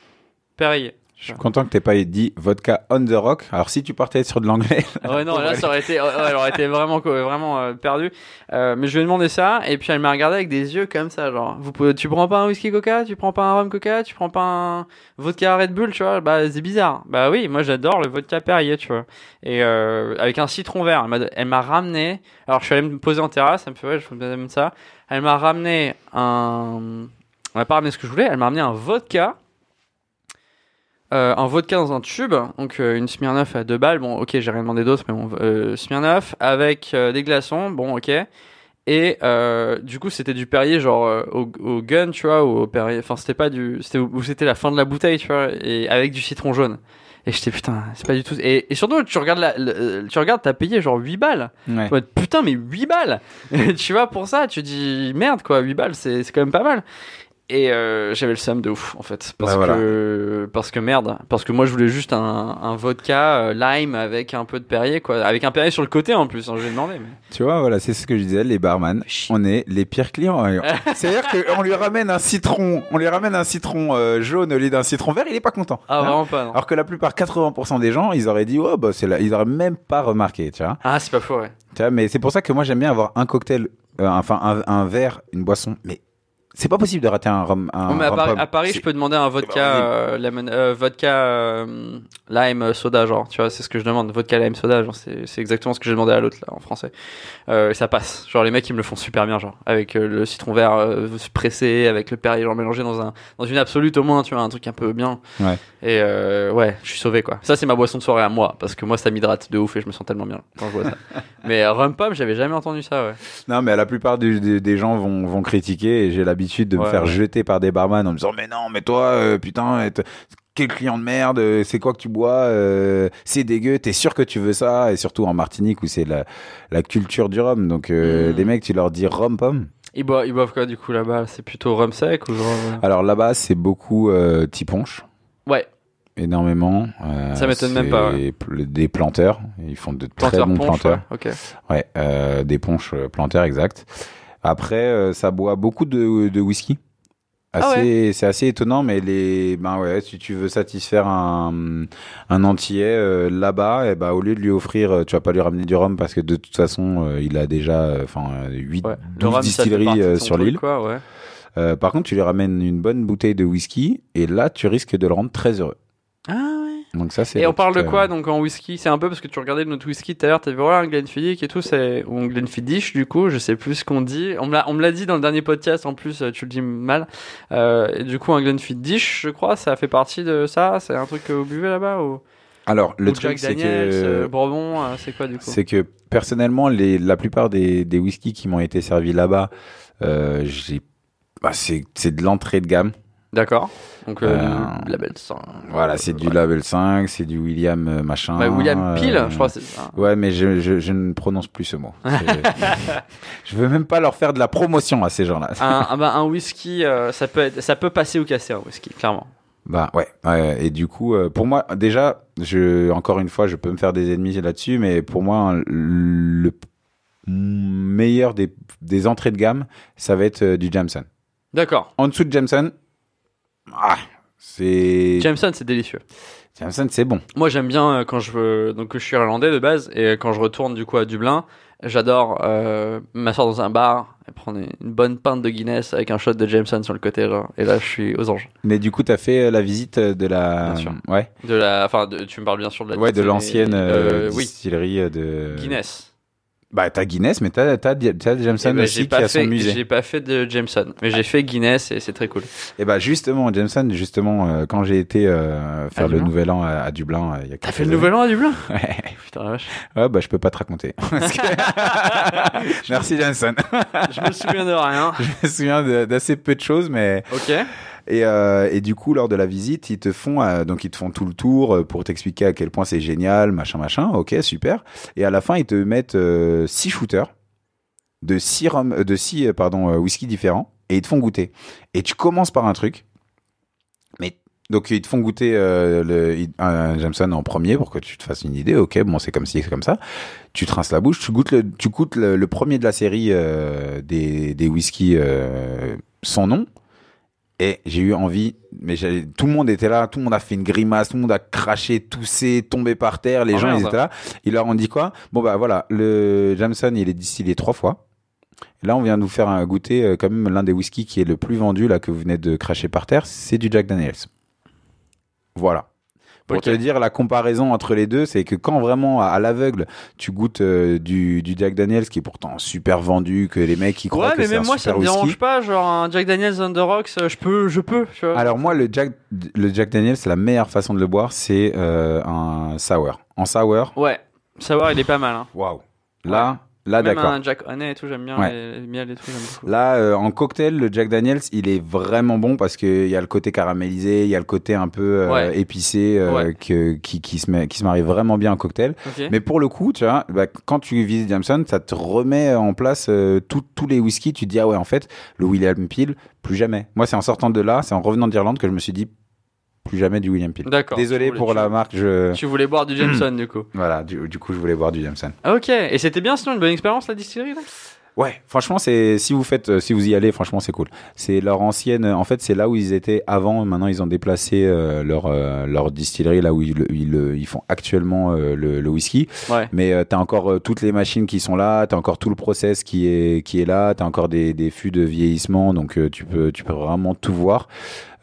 Perrier. Je suis content que t'aies pas dit vodka on the rock. Alors si tu partais sur de l'anglais, Ouais, non, là, ça aurait été, ouais, elle aurait été vraiment, vraiment euh, perdue. Euh, mais je lui ai demandé ça, et puis elle m'a regardé avec des yeux comme ça, genre, vous pouvez, tu prends pas un whisky coca, tu prends pas un rhum coca, tu prends pas un vodka Red Bull, tu vois, bah, c'est bizarre. Bah oui, moi, j'adore le vodka Perrier, tu vois. Et, euh, avec un citron vert, elle m'a, ramené, alors je suis allé me poser en terrasse, elle me fait, ouais, je même ça. Elle m'a ramené un, elle m'a pas ramené ce que je voulais, elle m'a ramené un vodka, euh, un vodka dans un tube, donc euh, une Smirnoff à deux balles. Bon, ok, j'ai rien demandé d'autre, mais bon, euh, Smirnoff avec euh, des glaçons. Bon, ok. Et euh, du coup, c'était du Perrier, genre au, au gun, tu vois, ou au Perrier. Enfin, c'était pas du, c'était où c'était la fin de la bouteille, tu vois, et avec du citron jaune. Et j'étais putain, c'est pas du tout. Et, et surtout, tu regardes la, le- tu regardes, t'as payé genre 8 balles. ouais. Vas être, putain, mais 8 balles Tu vois, pour ça, tu dis merde, quoi, 8 balles, c'est c'est quand même pas mal. Et euh, j'avais le seum de ouf, en fait. Parce, voilà. que, parce que merde. Parce que moi, je voulais juste un, un vodka euh, lime avec un peu de Perrier, quoi. Avec un Perrier sur le côté, en plus, hein, j'ai demandé. Mais... tu vois, voilà, c'est ce que je disais, les barman, on est les pires clients. C'est-à-dire qu'on lui ramène un citron, on lui ramène un citron euh, jaune au lieu d'un citron vert, il est pas content. Ah, Hein vraiment pas, non. Alors que la plupart, 80% des gens, ils auraient dit, oh, bah, c'est là, ils auraient même pas remarqué, tu vois. Ah, c'est pas faux, ouais. Tu vois, mais c'est pour ça que moi j'aime bien avoir un cocktail, euh, enfin un, un verre, une boisson. Mais c'est pas possible de rater un rhum. Un mais à, rhum Paris, à Paris, je peux demander un vodka, euh, lemon, euh, vodka euh, lime euh, soda, genre. Tu vois, c'est ce que je demande. Vodka lime soda, genre, c'est c'est exactement ce que j'ai demandé à l'autre, là, en français. Euh, et ça passe. Genre, les mecs, ils me le font super bien, genre. Avec euh, le citron vert euh, pressé, avec le Perrier, genre, mélangé dans, un, dans une absolute au moins, tu vois, un truc un peu bien. Ouais. Et euh, ouais, je suis sauvé, quoi. Ça, c'est ma boisson de soirée à moi, parce que moi, ça m'hydrate de ouf et je me sens tellement bien quand je vois ça. mais euh, rum pop, j'avais jamais entendu ça, ouais. Non, mais la plupart du- des, des gens vont, vont critiquer et j'ai l'habitude de me Ouais, faire ouais. jeter par des barman en me disant mais non, mais toi, euh, putain, quel client de merde, euh, c'est quoi que tu bois, euh, c'est dégueu, t'es sûr que tu veux ça et surtout en Martinique où c'est la, la culture du rhum. Donc euh, Mm. les mecs, tu leur dis rhum pomme. Ils boivent, ils boivent quoi, du coup, là-bas? C'est plutôt rhum sec ou genre. Alors là-bas, c'est beaucoup tiponche. Ouais, énormément. Euh, Ça m'étonne même pas, pl- Des planteurs, ils font de très bons ponche, planteurs. ouais, ok. Ouais, euh, des ponches planteurs, exact. Après, euh, ça boit beaucoup de, de whisky. Ah Assez, C'est assez étonnant, mais les, ben ouais, si tu veux satisfaire un, un antillais euh, là-bas, et ben au lieu de lui offrir, euh, tu vas pas lui ramener du rhum parce que de toute façon, euh, il a déjà, euh, enfin, 8, Ouais. 12 rhum, ça fait distilleries sur l'île. ouais. Par contre, tu lui ramènes une bonne bouteille de whisky, et là, tu risques de le rendre très heureux. Ah ouais. Donc ça, c'est. Et on parle de petite, quoi euh, donc en whisky? C'est un peu parce que tu regardais notre whisky tout à l'heure, t'avais voilà un Glenfiddich et tout, c'est ou un Glenfiddich du coup, je sais plus ce qu'on dit. On me l'a, on me l'a dit dans le dernier podcast en plus, euh, tu le dis mal. Euh, et du coup un Glenfiddich, je crois, ça fait partie de ça? C'est un truc que vous buvez là-bas ou, Alors, le ou truc, c'est Daniels, euh, que. Bourbon, euh, c'est quoi du coup? C'est que personnellement, les, la plupart des, des whiskies qui m'ont été servis là-bas, euh, j'ai, bah, c'est, c'est de l'entrée de gamme. D'accord. Donc, euh, Euh, label 100. Voilà, c'est du Ouais. label 5, c'est du William euh, machin. Bah, William Peel, je crois. Ouais, mais je, je, je ne prononce plus ce mot. Je veux même pas leur faire de la promotion à ces gens-là. un, un- bah, un whisky, ça peut être, ça peut passer ou casser un whisky, clairement. Bah ouais, ouais, et du coup, pour moi, déjà, je, encore une fois, je peux me faire des ennemis là-dessus, mais pour moi, le meilleur des, des entrées de gamme, ça va être du Jameson. D'accord. En dessous de Jameson, ah, c'est Jameson, c'est délicieux. Jameson, c'est bon. Moi, j'aime bien euh, quand je veux. Donc, je suis irlandais de base, et quand je retourne du coup à Dublin, j'adore euh, m'asseoir dans un bar et prendre une bonne pinte de Guinness avec un shot de Jameson sur le côté, genre. Et là, je suis aux anges. Mais du coup, t'as fait euh, la visite de la, Bien sûr. ouais, De la, enfin, de- tu me parles bien sûr de la. ouais, de l'ancienne euh, euh, distillerie euh, de Guinness. Bah, t'as Guinness, mais t'as t'as t'as Jameson Eh ben, aussi qui a son fait, musée. j'ai pas fait de Jameson, mais j'ai fait Guinness et c'est très cool. Et bah justement, Jameson, justement, euh, quand j'ai été euh, faire À le Dublin nouvel an à, à Dublin, euh, il y a T'as fait le années. nouvel an à Dublin? Ouais. Putain la vache. Ouais, bah je peux pas te raconter. Que- Merci Jameson. Je me souviens de rien. je me souviens d'assez peu de choses, mais Ok. Et, euh, et du coup lors de la visite, ils te font euh, donc ils te font tout le tour euh, pour t'expliquer à quel point c'est génial, machin machin. Ok, super. Et à la fin, ils te mettent euh, six shooters de six euh, pardon whisky différents et ils te font goûter. Et tu commences par un truc, donc ils te font goûter un Jameson en premier pour que tu te fasses une idée. Ok, bon c'est comme ci, c'est comme ça. Tu te rinces la bouche, tu goûtes le, tu goûtes le, premier de la série des des whisky euh, sans nom. Et j'ai eu envie, mais tout le monde était là, tout le monde a fait une grimace, tout le monde a craché, toussé, tombé par terre, les Oh, gens merde. ils étaient là. Ils leur ont dit quoi? Bon bah voilà, le Jameson il est distillé trois fois. Là on vient de vous faire un goûter euh, quand même l'un des whiskies qui est le plus vendu là que vous venez de cracher par terre, c'est du Jack Daniels. Voilà. Pour te dire la comparaison entre les deux, c'est que quand vraiment à, à l'aveugle tu goûtes euh, du, du Jack Daniels qui est pourtant super vendu, que les mecs qui croient Ouais, que mais c'est même un moi ça super me whisky. dérange pas, genre un Jack Daniels on the rocks, euh, je peux, je peux, tu vois. Alors moi, le Jack, le Jack Daniels, c'est la meilleure façon de le boire, c'est euh, un sour. En sour, Ouais, savoir il est pas mal. Hein. waouh. Là, là Même d'accord. un Jack Honey et tout, j'aime bien Ouais. les, les miels et tout, j'aime beaucoup. Là, euh, en cocktail, le Jack Daniels, il est vraiment bon parce qu'il y a le côté caramélisé, il y a le côté un peu euh, Ouais. épicé euh, Ouais. que, qui, qui, se met, qui se marie vraiment bien en cocktail. Ok. Mais pour le coup, tu vois, bah, quand tu visites Jameson, ça te remet en place euh, tout- tous les whiskies. Tu te dis, ah ouais, en fait, le William Peel, plus jamais. Moi, c'est en sortant de là, c'est en revenant d'Irlande que je me suis dit, plus jamais du William Peel. D'accord. Désolé voulais- pour tu- la marque, je... Tu voulais boire du Jameson du coup. Voilà, du, du coup, je voulais boire du Jameson. Ah, Ok, et c'était bien sinon une bonne expérience la distillerie là? Ouais, franchement, c'est si vous faites, euh, si vous y allez, franchement, c'est cool. C'est leur ancienne, en fait, c'est là où ils étaient avant. Maintenant, ils ont déplacé euh, leur euh, leur distillerie là où ils ils, ils font actuellement euh, le, le whisky. Ouais. Mais euh, t'as encore euh, toutes les machines qui sont là, t'as encore tout le process qui est qui est là, t'as encore des des fûts de vieillissement, donc euh, tu peux tu peux vraiment tout voir.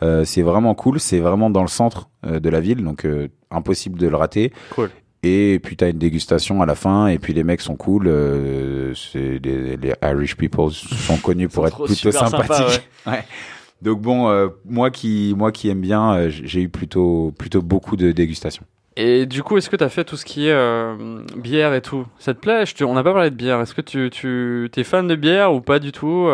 Euh, c'est vraiment cool, c'est vraiment dans le centre euh, de la ville, donc euh, impossible de le rater. Cool. Et puis t'as une dégustation à la fin, et puis les mecs sont cool. euh, c'est les, les Irish people sont connus pour être plutôt sympathiques. Ouais. Donc bon, euh, moi qui moi qui aime bien, euh, j'ai eu plutôt plutôt beaucoup de dégustations. Et du coup, est-ce que tu as fait tout ce qui est euh, bière et tout? Ça te plaît? On n'a pas parlé de bière. Est-ce que tu, tu es fan de bière ou pas du tout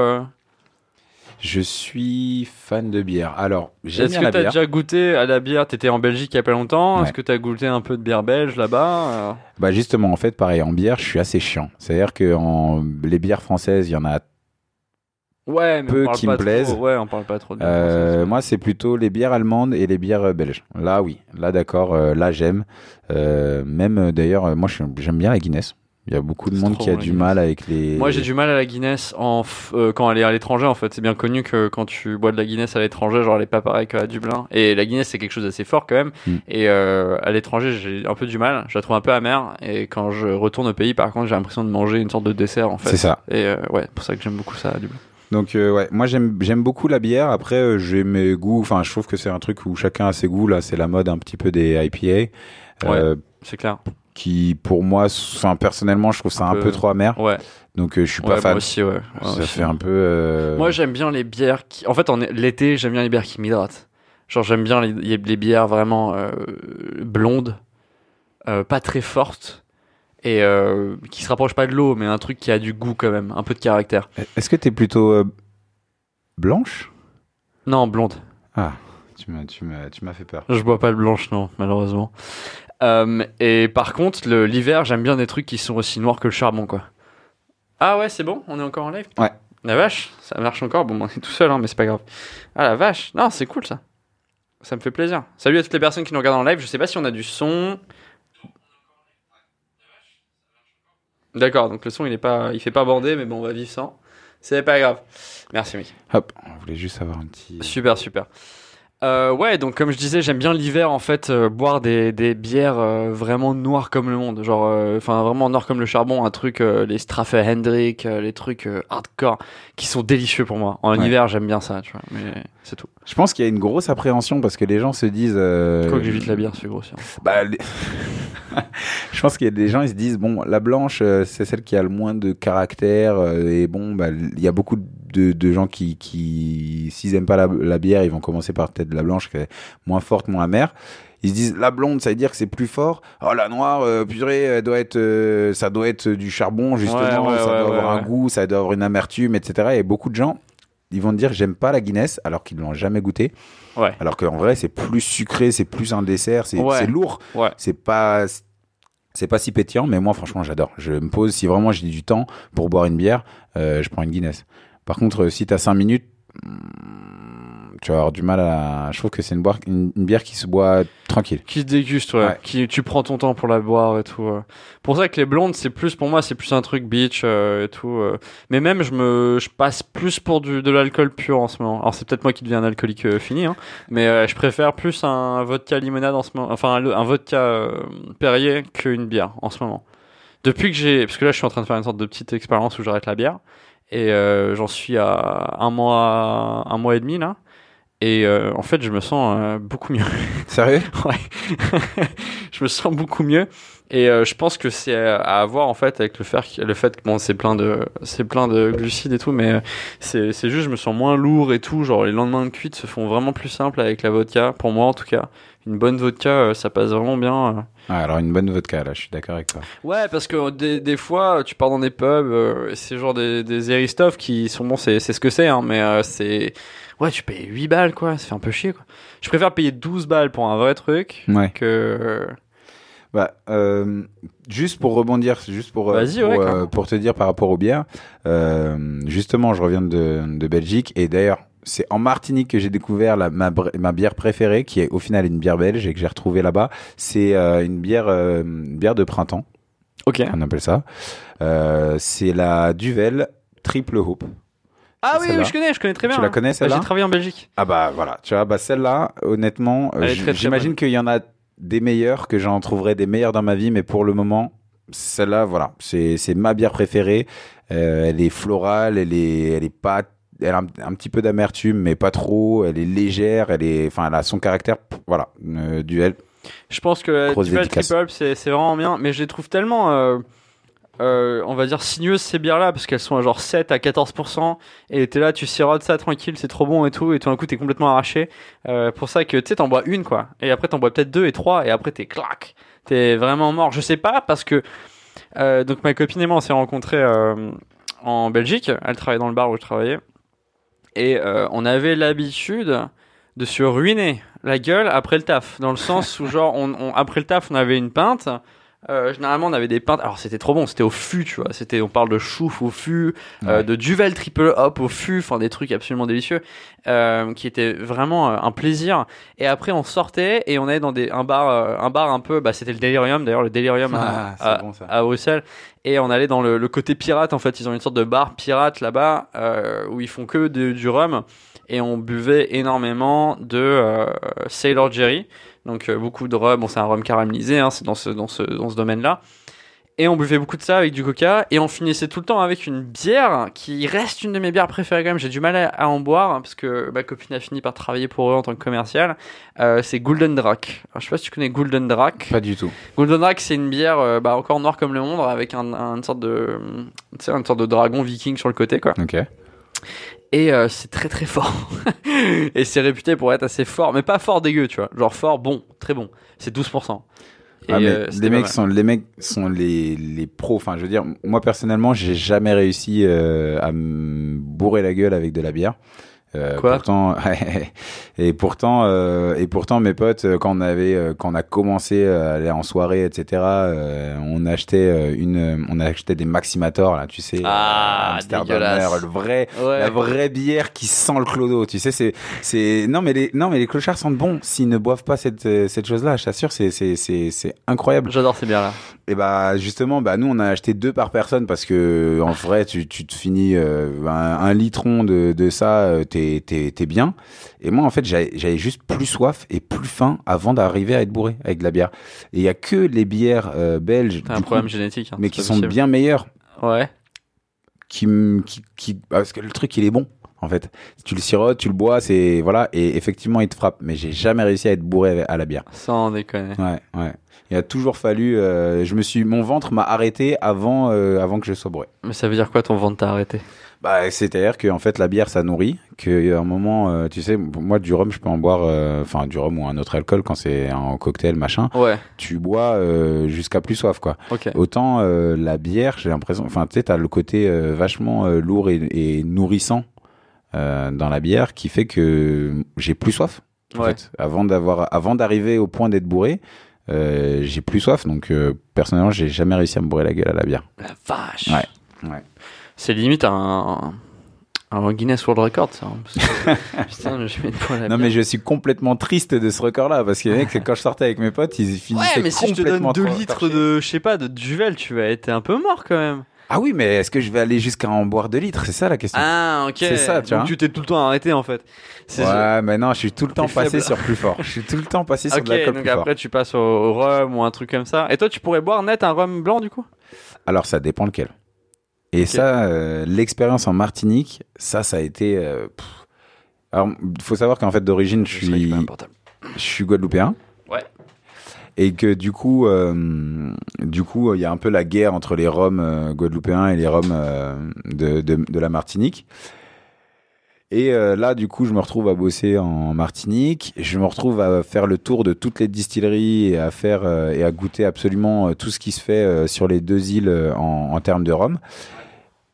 Je suis fan de bière. Alors j'aime Est-ce que tu as déjà goûté à la bière? Tu étais en Belgique il y a pas longtemps. Ouais. Est-ce que tu as goûté un peu de bière belge là-bas? Bah justement, en fait, pareil, en bière, je suis assez chiant. C'est-à-dire que en les bières françaises, il y en a. Ouais, mais Peu on parle qui pas me trop- plaisent. Ouais, on parle pas trop de Euh, moi, c'est plutôt les bières allemandes et les bières euh, belges. Là, oui. Là, d'accord. euh, là, j'aime. Euh, même d'ailleurs, moi, j'aime bien la Guinness. Il y a beaucoup de monde qui a du Guinness. mal avec les. Moi, j'ai du mal à la Guinness en f- euh, quand elle est à l'étranger. En fait, c'est bien connu que quand tu bois de la Guinness à l'étranger, genre elle est pas pareille qu'à Dublin. Et la Guinness, c'est quelque chose d'assez fort quand même. Mm. Et euh, à l'étranger, j'ai un peu du mal. Je la trouve un peu amère. Et quand je retourne au pays, par contre, j'ai l'impression de manger une sorte de dessert en fait. C'est ça. Et euh, ouais, pour ça que j'aime beaucoup ça à Dublin. Donc euh, ouais, moi j'aime j'aime beaucoup la bière. Après euh, j'ai mes goûts. Enfin, je trouve que c'est un truc où chacun a ses goûts. Là, c'est la mode un petit peu des IPA. euh, C'est clair. Qui pour moi, enfin personnellement, je trouve ça Un un, peu- peu trop amer. Ouais. Donc euh, je suis ouais pas moi fan. aussi, ouais. Ouais, ça aussi. fait un peu. euh, Moi, j'aime bien les bières qui. En fait, en l'été, j'aime bien les bières qui m'hydratent. Genre, j'aime bien les, bières vraiment euh, blondes, pas très fortes, et qui se rapprochent pas de l'eau, mais un truc qui a du goût quand même, un peu de caractère. Est-ce que t'es plutôt blanche? Non, blonde. Ah, tu m'as, tu m'as, tu m'as fait peur. Je bois pas le blanche, non, malheureusement. Euh, et par contre, l'hiver, j'aime bien des trucs qui sont aussi noirs que le charbon, quoi. Ah ouais, c'est bon? On est encore en live? Ouais. La vache, ça marche encore? Bon, on est tout seul, hein, mais c'est pas grave. Ah la vache, non, c'est cool ça. Ça me fait plaisir. Salut à toutes les personnes qui nous regardent en live. Je sais pas si on a du son. D'accord, donc le son il est pas, il fait pas bander, mais bon, on va vivre sans. C'est pas grave. Merci, mec. Hop, on voulait juste avoir un petit. Super, super. Euh, ouais, donc comme je disais, j'aime bien l'hiver en fait, euh, boire des, des bières euh, vraiment noires comme le monde, genre, euh, enfin vraiment noires comme le charbon, un truc, euh, les Straffe Hendrik, euh, les trucs euh, hardcore, qui sont délicieux pour moi. En Ouais. hiver, j'aime bien ça, tu vois, mais c'est tout. Je pense qu'il y a une grosse appréhension parce que les gens se disent. euh, Quoi que j'évite la bière, c'est grossier. Bah, les- je pense qu'il y a des gens, ils se disent bon, la blanche, euh, c'est celle qui a le moins de caractère euh, et bon, bah, il y a beaucoup de, de gens qui, qui s'ils aiment pas la, la bière, ils vont commencer par peut-être la blanche qui est moins forte, moins amère. Ils se disent la blonde, ça veut dire que c'est plus fort. Oh la noire, euh, purée, elle doit être, euh, ça doit être du charbon justement, Ouais, ouais, ça ouais, doit avoir un goût, ça doit avoir une amertume, etc. Et beaucoup de gens, ils vont te dire j'aime pas la Guinness alors qu'ils l'ont jamais goûté. Ouais. Alors qu'en vrai, c'est plus sucré, c'est plus un dessert, c'est Ouais. lourd. Ouais. C'est pas c'est pas si pétillant, mais moi franchement j'adore. Je me pose si vraiment j'ai du temps pour boire une bière, euh, je prends une Guinness. Par contre, euh, si t'as 5 minutes, hmm, tu vas avoir du mal à. Je trouve que c'est une, boire- une, une bière qui se boit tranquille. Qui se déguste, ouais. Ouais. Qui, tu prends ton temps pour la boire et tout. ouais. Pour ça que les blondes, c'est plus, pour moi, c'est plus un truc beach euh, et tout. euh. Mais même, je me, je passe plus pour du, de l'alcool pur en ce moment. Alors, c'est peut-être moi qui deviens un alcoolique euh, fini, hein. Mais euh, je préfère plus un vodka limonade en ce moment. Enfin, un, un vodka euh, Perrier qu'une bière en ce moment. Depuis que j'ai, parce que là, je suis en train de faire une sorte de petite expérience où j'arrête la bière. Et euh, j'en suis à un mois, un mois et demi, là. Et euh, en fait, je me sens euh, beaucoup mieux. Sérieux? Ouais. je me sens beaucoup mieux. Et euh, je pense que c'est à à avoir en fait avec le fait, le fait que bon, c'est plein de, c'est plein de glucides et tout, mais euh, c'est, c'est juste, je me sens moins lourd et tout. Genre les lendemains de cuite se font vraiment plus simples avec la vodka. Pour moi, en tout cas, une bonne vodka, euh, ça passe vraiment bien. euh. Ouais, alors une bonne vodka là, je suis d'accord avec toi. Ouais, parce que des, des fois, tu pars dans des pubs, euh, c'est genre des, des qui sont bons, c'est, c'est ce que c'est, hein, mais euh, c'est. Ouais, tu payes 8 balles, quoi, ça fait un peu chier, quoi. Je préfère payer 12 balles pour un vrai truc Ouais. que. Bah, euh, juste pour rebondir, juste pour, euh, Vas-y, pour, ouais, euh, pour te dire par rapport aux bières, justement, je reviens de, de Belgique et d'ailleurs, c'est en Martinique que j'ai découvert la, ma, ma bière préférée, qui est au final une bière belge et que j'ai retrouvée là-bas. C'est une bière, une bière de printemps, Ok. on appelle ça. C'est la Duvel Triple Hope. Ah oui, oui, je connais, je connais très bien. Tu la hein. connais Bah, celle-là J'ai travaillé en Belgique. Ah bah voilà, tu vois, bah celle-là, honnêtement, euh, j'imagine qu'il y en a des meilleures, que j'en trouverai des meilleures dans ma vie, mais pour le moment, celle-là, voilà, c'est ma bière préférée. Euh, elle est florale, elle est, elle est pas, elle a un, un petit peu d'amertume, mais pas trop. Elle est légère, elle est, enfin, elle a son caractère. Voilà, euh, duel. Je pense que dédicace. Triple c'est c'est vraiment bien, mais je les trouve tellement, euh, euh, on va dire, sinueuses ces bières-là, parce qu'elles sont à genre 7 à 14%, et t'es là, tu sirotes ça tranquille, c'est trop bon et tout, et tout d'un coup, t'es complètement arraché. Euh, pour ça que, tu sais, t'en bois une, quoi, et après, t'en bois peut-être deux et trois, et après, t'es clac. T'es vraiment mort. Je sais pas, parce que, euh, donc ma copine et moi, on s'est rencontrés en Belgique, elle travaillait dans le bar où je travaillais, et on avait l'habitude de se ruiner la gueule après le taf. Dans le sens où, genre, après le taf, on avait une pinte. Euh, généralement, on avait des pintes. Alors, c'était trop bon. C'était au fût, tu vois. C'était, on parle de chouf au fût, euh, Ouais. de duvel triple hop au fût. Enfin, des trucs absolument délicieux, euh, qui étaient vraiment euh, un plaisir. Et après, on sortait et on allait dans des, un bar, euh, un bar un peu. Bah, c'était le Delirium. D'ailleurs, le Delirium à, Ah, à- bon ça. à Bruxelles et on allait dans le, le côté pirate en fait ils ont une sorte de bar pirate là-bas euh, où ils font que de- du rhum et on buvait énormément de euh, Sailor Jerry donc euh, beaucoup de rhum bon c'est un rhum caramélisé hein, c'est dans ce dans ce dans ce domaine là et on buvait beaucoup de ça avec du coca et on finissait tout le temps avec une bière qui reste une de mes bières préférées quand même j'ai du mal à, à en boire hein, parce que ma copine a fini par travailler pour eux en tant que commercial Euh, c'est Golden Drac Alors, je sais pas si tu connais Golden Drac Pas du tout. Golden Drac, c'est une bière euh, bah, encore noire comme le monde, avec un, un- une sorte de, une sorte de dragon viking sur le côté, quoi. Ok. Et euh, c'est très très fort. et c'est réputé pour être assez fort, mais pas fort dégueu, tu vois. Genre fort, bon, très bon. C'est 12%. Et, Ah, euh, mecs sont les mecs sont les les pros. Enfin, je veux dire, moi personnellement, j'ai jamais réussi euh, à me bourrer la gueule avec de la bière. Euh, Quoi pourtant, et pourtant, euh, et pourtant, mes potes, euh, quand on avait, quand on a commencé à aller en soirée, etc., euh, on achetait une, on achetait des Maximator, là, tu sais, Ah, le vrai, Ouais. la vraie bière qui sent le clodo, tu sais, c'est, c'est, non mais les, non mais les clochards sentent bon s'ils ne boivent pas cette, cette chose-là, je t'assure, c'est, c'est, c'est, c'est incroyable. J'adore ces bières là. Et bah justement, bah nous on a acheté deux par personne parce que en vrai tu, tu te finis un, un litron de, de ça, t'es t'es t'es bien. Et moi en fait j'avais j'avais juste plus soif et plus faim avant d'arriver à être bourré avec de la bière. Et il y a que les bières euh, belges, T'as un problème génétique. hein, mais qui sont possible. bien meilleures, Ouais. qui qui qui parce que le truc il est bon. En fait, tu le sirotes, tu le bois, c'est voilà, et effectivement il te frappe. Mais j'ai jamais réussi à être bourré à la bière. Sans déconner. Ouais, ouais. Il a toujours fallu. euh, je me suis, mon ventre m'a arrêté avant, euh, avant que je sois bourré. Mais ça veut dire quoi ton ventre t'a arrêté? Bah, c'est-à-dire que en fait la bière ça nourrit. Qu'à un moment, euh, tu sais, moi du rhum je peux en boire, euh, enfin du rhum ou un autre alcool quand c'est en cocktail machin. Ouais. Tu bois euh, jusqu'à plus soif quoi. Ok. Autant euh, la bière, j'ai l'impression, enfin tu sais, t'as le côté euh, vachement euh, lourd et, et nourrissant euh, dans la bière qui fait que j'ai plus soif. En Ouais. fait, avant d'avoir, avant d'arriver au point d'être bourré, euh, j'ai plus soif. Donc euh, personnellement, j'ai jamais réussi à me bourrer la gueule à la bière. La vache. Ouais. Ouais. C'est limite un, un Guinness World Record, ça. hein, que- Putain, je mets poêle à Non bière. mais je suis complètement triste de ce record-là parce que mec, quand je sortais avec mes potes, ils finissaient Ouais, mais si je te donne complètement 2 trop litres de, je sais pas, de duvel, tu vas être un peu mort quand même. Ah oui, mais est-ce que je vais aller jusqu'à en boire 2 litres? C'est ça la question. Ah, ok. C'est ça, tu Donc vois. tu t'es tout le temps arrêté en fait. Ouais, mais non, je suis tout le temps passé faible. sur plus fort. Je suis tout le temps passé sur de l'alcool donc plus fort. après tu passes au, au rhum ou un truc comme ça. Et toi, tu pourrais boire net un rhum blanc du coup? Alors ça dépend lequel. Et ça, euh, l'expérience en Martinique, ça, ça a été. euh. Alors, il faut savoir qu'en fait d'origine, je suis, je guadeloupéen. Ouais. Et que du coup, euh, du coup, il y a un peu la guerre entre les Roms guadeloupéens et les Roms de, de, de la Martinique. Et là, du coup, je me retrouve à bosser en Martinique. Je me retrouve à faire le tour de toutes les distilleries et à faire et à goûter absolument tout ce qui se fait sur les deux îles en, en termes de rhum.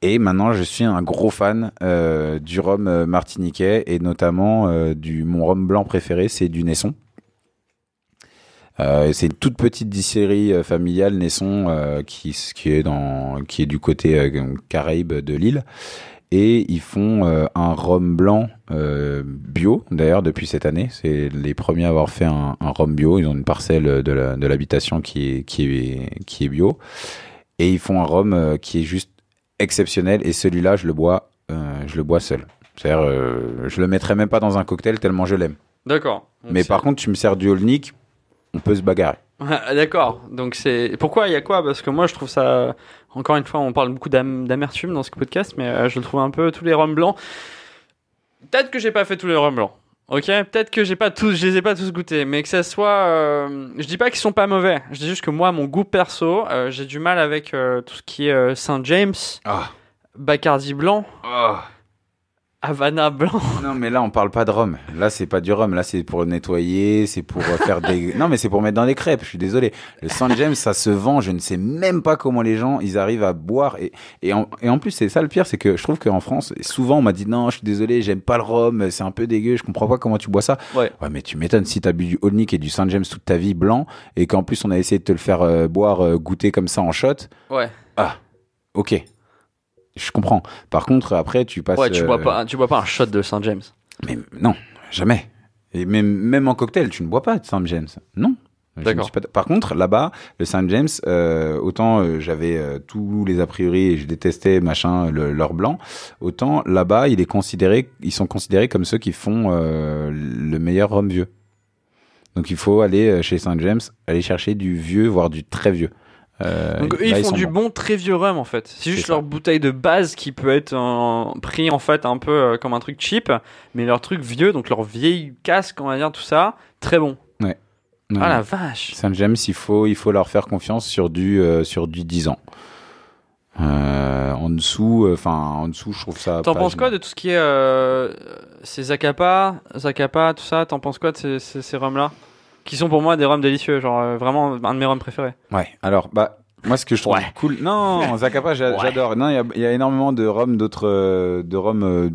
Et maintenant, je suis un gros fan euh, du rhum euh, martiniquais et notamment euh, du mon rhum blanc préféré, c'est du Naisson. Euh, c'est une toute petite distillerie familiale Naisson euh, qui, qui est dans qui est du côté Caraïbes de l'île et ils font un rhum blanc bio d'ailleurs depuis cette année. C'est les premiers à avoir fait un, rhum bio. Ils ont une parcelle de l'habitation qui est qui est qui est bio. Et ils font un rhum qui est juste exceptionnel et celui-là je le bois euh, je le bois seul c'est-à-dire euh, je le mettrais même pas dans un cocktail tellement je l'aime D'accord. Mais par contre tu me sers du Olnick on peut se bagarrer D'accord. Donc c'est pourquoi il y a quoi? Parce que moi je trouve ça encore une fois on parle beaucoup d'am- d'amertume dans ce podcast, mais euh, je le trouve un peu tous les rhums blancs. Peut-être que j'ai pas fait tous les rhums blancs. Ok, peut-être que j'ai pas tous, je les ai pas tous goûtés, mais que ça soit, euh, je dis pas qu'ils sont pas mauvais. Je dis juste que moi, mon goût perso, euh, j'ai du mal avec euh, tout ce qui est euh, Saint James, ah Bacardi blanc, Havana blanc. Non, mais là, on parle pas de rhum. Là, c'est pas du rhum. Là, c'est pour nettoyer, c'est pour euh, faire des. Non, mais c'est pour mettre dans des crêpes. Je suis désolé. Le Saint James, ça se vend. Je ne sais même pas comment les gens, ils arrivent à boire. Et, et, en, et en plus, c'est ça le pire, c'est que je trouve qu'en France, souvent, on m'a dit non, je suis désolé, j'aime pas le rhum, c'est un peu dégueu, je comprends pas comment tu bois ça. Ouais. Ouais, mais tu m'étonnes si t'as bu du Olnick et du Saint James toute ta vie blanc et qu'en plus, on a essayé de te le faire euh, boire, euh, goûter comme ça en shot. Ouais. Ok. Je comprends. Par contre, après, tu passes. Ouais, tu euh, bois pas, tu bois pas un shot de Saint James. Mais non, jamais. Et même, même en cocktail, tu ne bois pas de Saint James. Non. D'accord. pas- Par contre, là-bas, le Saint James, euh, autant euh, j'avais euh, tous les a priori et je détestais machin le, leur blanc, autant là-bas, il est considéré, ils sont considérés comme ceux qui font euh, le meilleur rhum vieux. Donc il faut aller euh, chez Saint James, aller chercher du vieux, voire du très vieux. Euh, Donc eux, ils font du bons. bon très vieux rhum en fait. C'est juste ça. leur bouteille de base qui peut être pris en fait un peu euh, comme un truc cheap, mais leur truc vieux, donc leur vieille casque, on va dire tout ça, très bon. Non, Ah la vache. Saint James, il faut, il faut leur faire confiance sur du, euh, sur du 10 ans. En dessous, enfin, en dessous, je trouve ça. T'en penses quoi de tout ce qui est ces Zacapa, Zacapa, tout ça T'en penses quoi de ces, ces, ces rhums là Qui sont pour moi des rhums délicieux, genre euh, vraiment un de mes rhums préférés. Ouais. Alors, bah, moi, ce que je trouve Ouais. cool. Non, Zacapa, Ouais. j'adore. Non, il y a, il y a énormément de rhums, d'autres, euh, de rhums euh,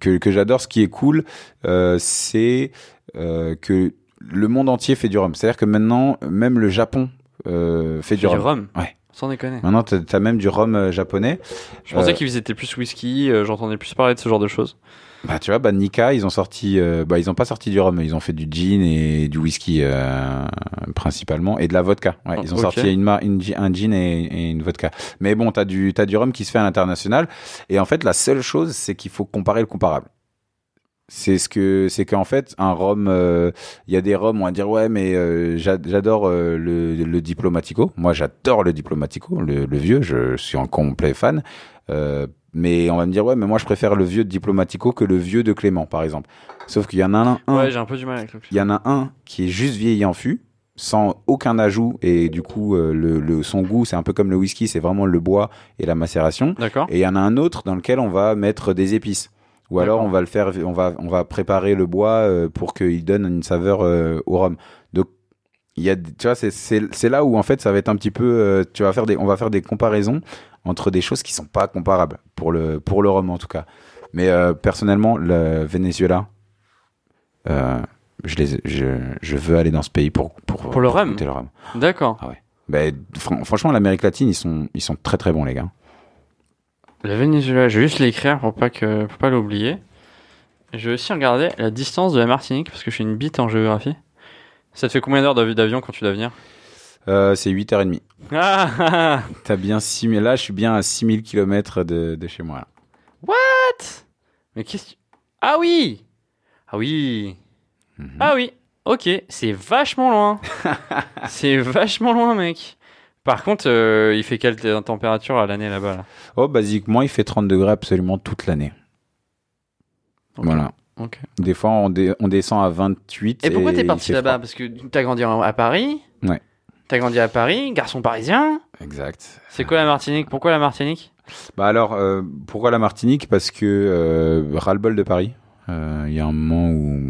que, que j'adore, ce qui est cool, euh, c'est euh, que le monde entier fait du rhum. C'est-à-dire que maintenant, même le Japon euh, fait du Du rhum. rhum. Ouais. Sans déconner. Maintenant, t'as as même du rhum japonais. Je pensais qu'ils étaient plus whisky, j'entendais plus parler de ce genre de choses. Bah, tu vois, bah, Nika, ils ont sorti, euh, bah, ils ont pas sorti du rhum, ils ont fait du gin et du whisky, euh, principalement, et de la vodka. Ouais, ils ont sorti une, une un gin et, et une vodka. Mais bon, t'as du, t'as du rhum qui se fait à l'international. Et en fait, la seule chose, c'est qu'il faut comparer le comparable. C'est ce que, c'est qu'en fait, un rhum, euh, il y a des rhums, on va dire, ouais, mais euh, j'a- j'adore euh, le, le Diplomatico. Moi, j'adore le Diplomatico, le, le vieux, je suis en complet fan. Mais on va me dire, ouais, mais moi, je préfère le vieux de Diplomatico que le vieux de Clément, par exemple. Sauf qu'il y en a un, un Ouais, j'ai un peu du mal avec le il y en a un qui est juste vieilli en fût, sans aucun ajout, et du coup, euh, le, le- son goût, c'est un peu comme le whisky, c'est vraiment le bois et la macération. D'accord. Et il y en a un autre dans lequel on va mettre des épices. Ou alors on va le faire, on va, on va préparer le bois euh, pour qu'il donne une saveur euh, au rhum. Donc il y a, tu vois, c'est- là où en fait ça va être un petit peu, euh, tu vas faire des, on va faire des comparaisons entre des choses qui sont pas comparables pour le pour le rhum en tout cas. Mais euh, personnellement, le Venezuela, euh, je les, je, je veux aller dans ce pays pour pour, Pour le rhum goûter le rhum. D'accord. Ben, fran- franchement, l'Amérique latine, ils sont, ils sont très très bons les gars. Le Venezuela, je vais juste l'écrire pour pas que pour pas l'oublier. Je vais aussi regarder la distance de la Martinique parce que je suis une bite en géographie. Ça te fait combien d'heures d'av- d'avion quand tu dois venir? Euh, c'est 8h30. Ah. T'as bien 6000, là je suis bien à 6000 km de, de chez moi. là. What? Mais qu'est-ce que... Ah oui Ah oui Mhm. Ah oui Ok, c'est vachement loin. c'est vachement loin, mec. Par contre, euh, il fait quelle t- température à l'année là-bas là? Oh, basiquement, il fait 30 degrés absolument toute l'année. Ok. Voilà. Ok. Des fois, on, dé- on descend à 28. Et pourquoi t'es il parti fait là-bas? Parce que t'as grandi en- à Paris Ouais. T'as grandi à Paris, garçon parisien Exact. C'est quoi la Martinique? Pourquoi la Martinique? Bah alors, euh, pourquoi la Martinique? Parce que euh, ras-le-bol de Paris. Euh, Il y a un moment où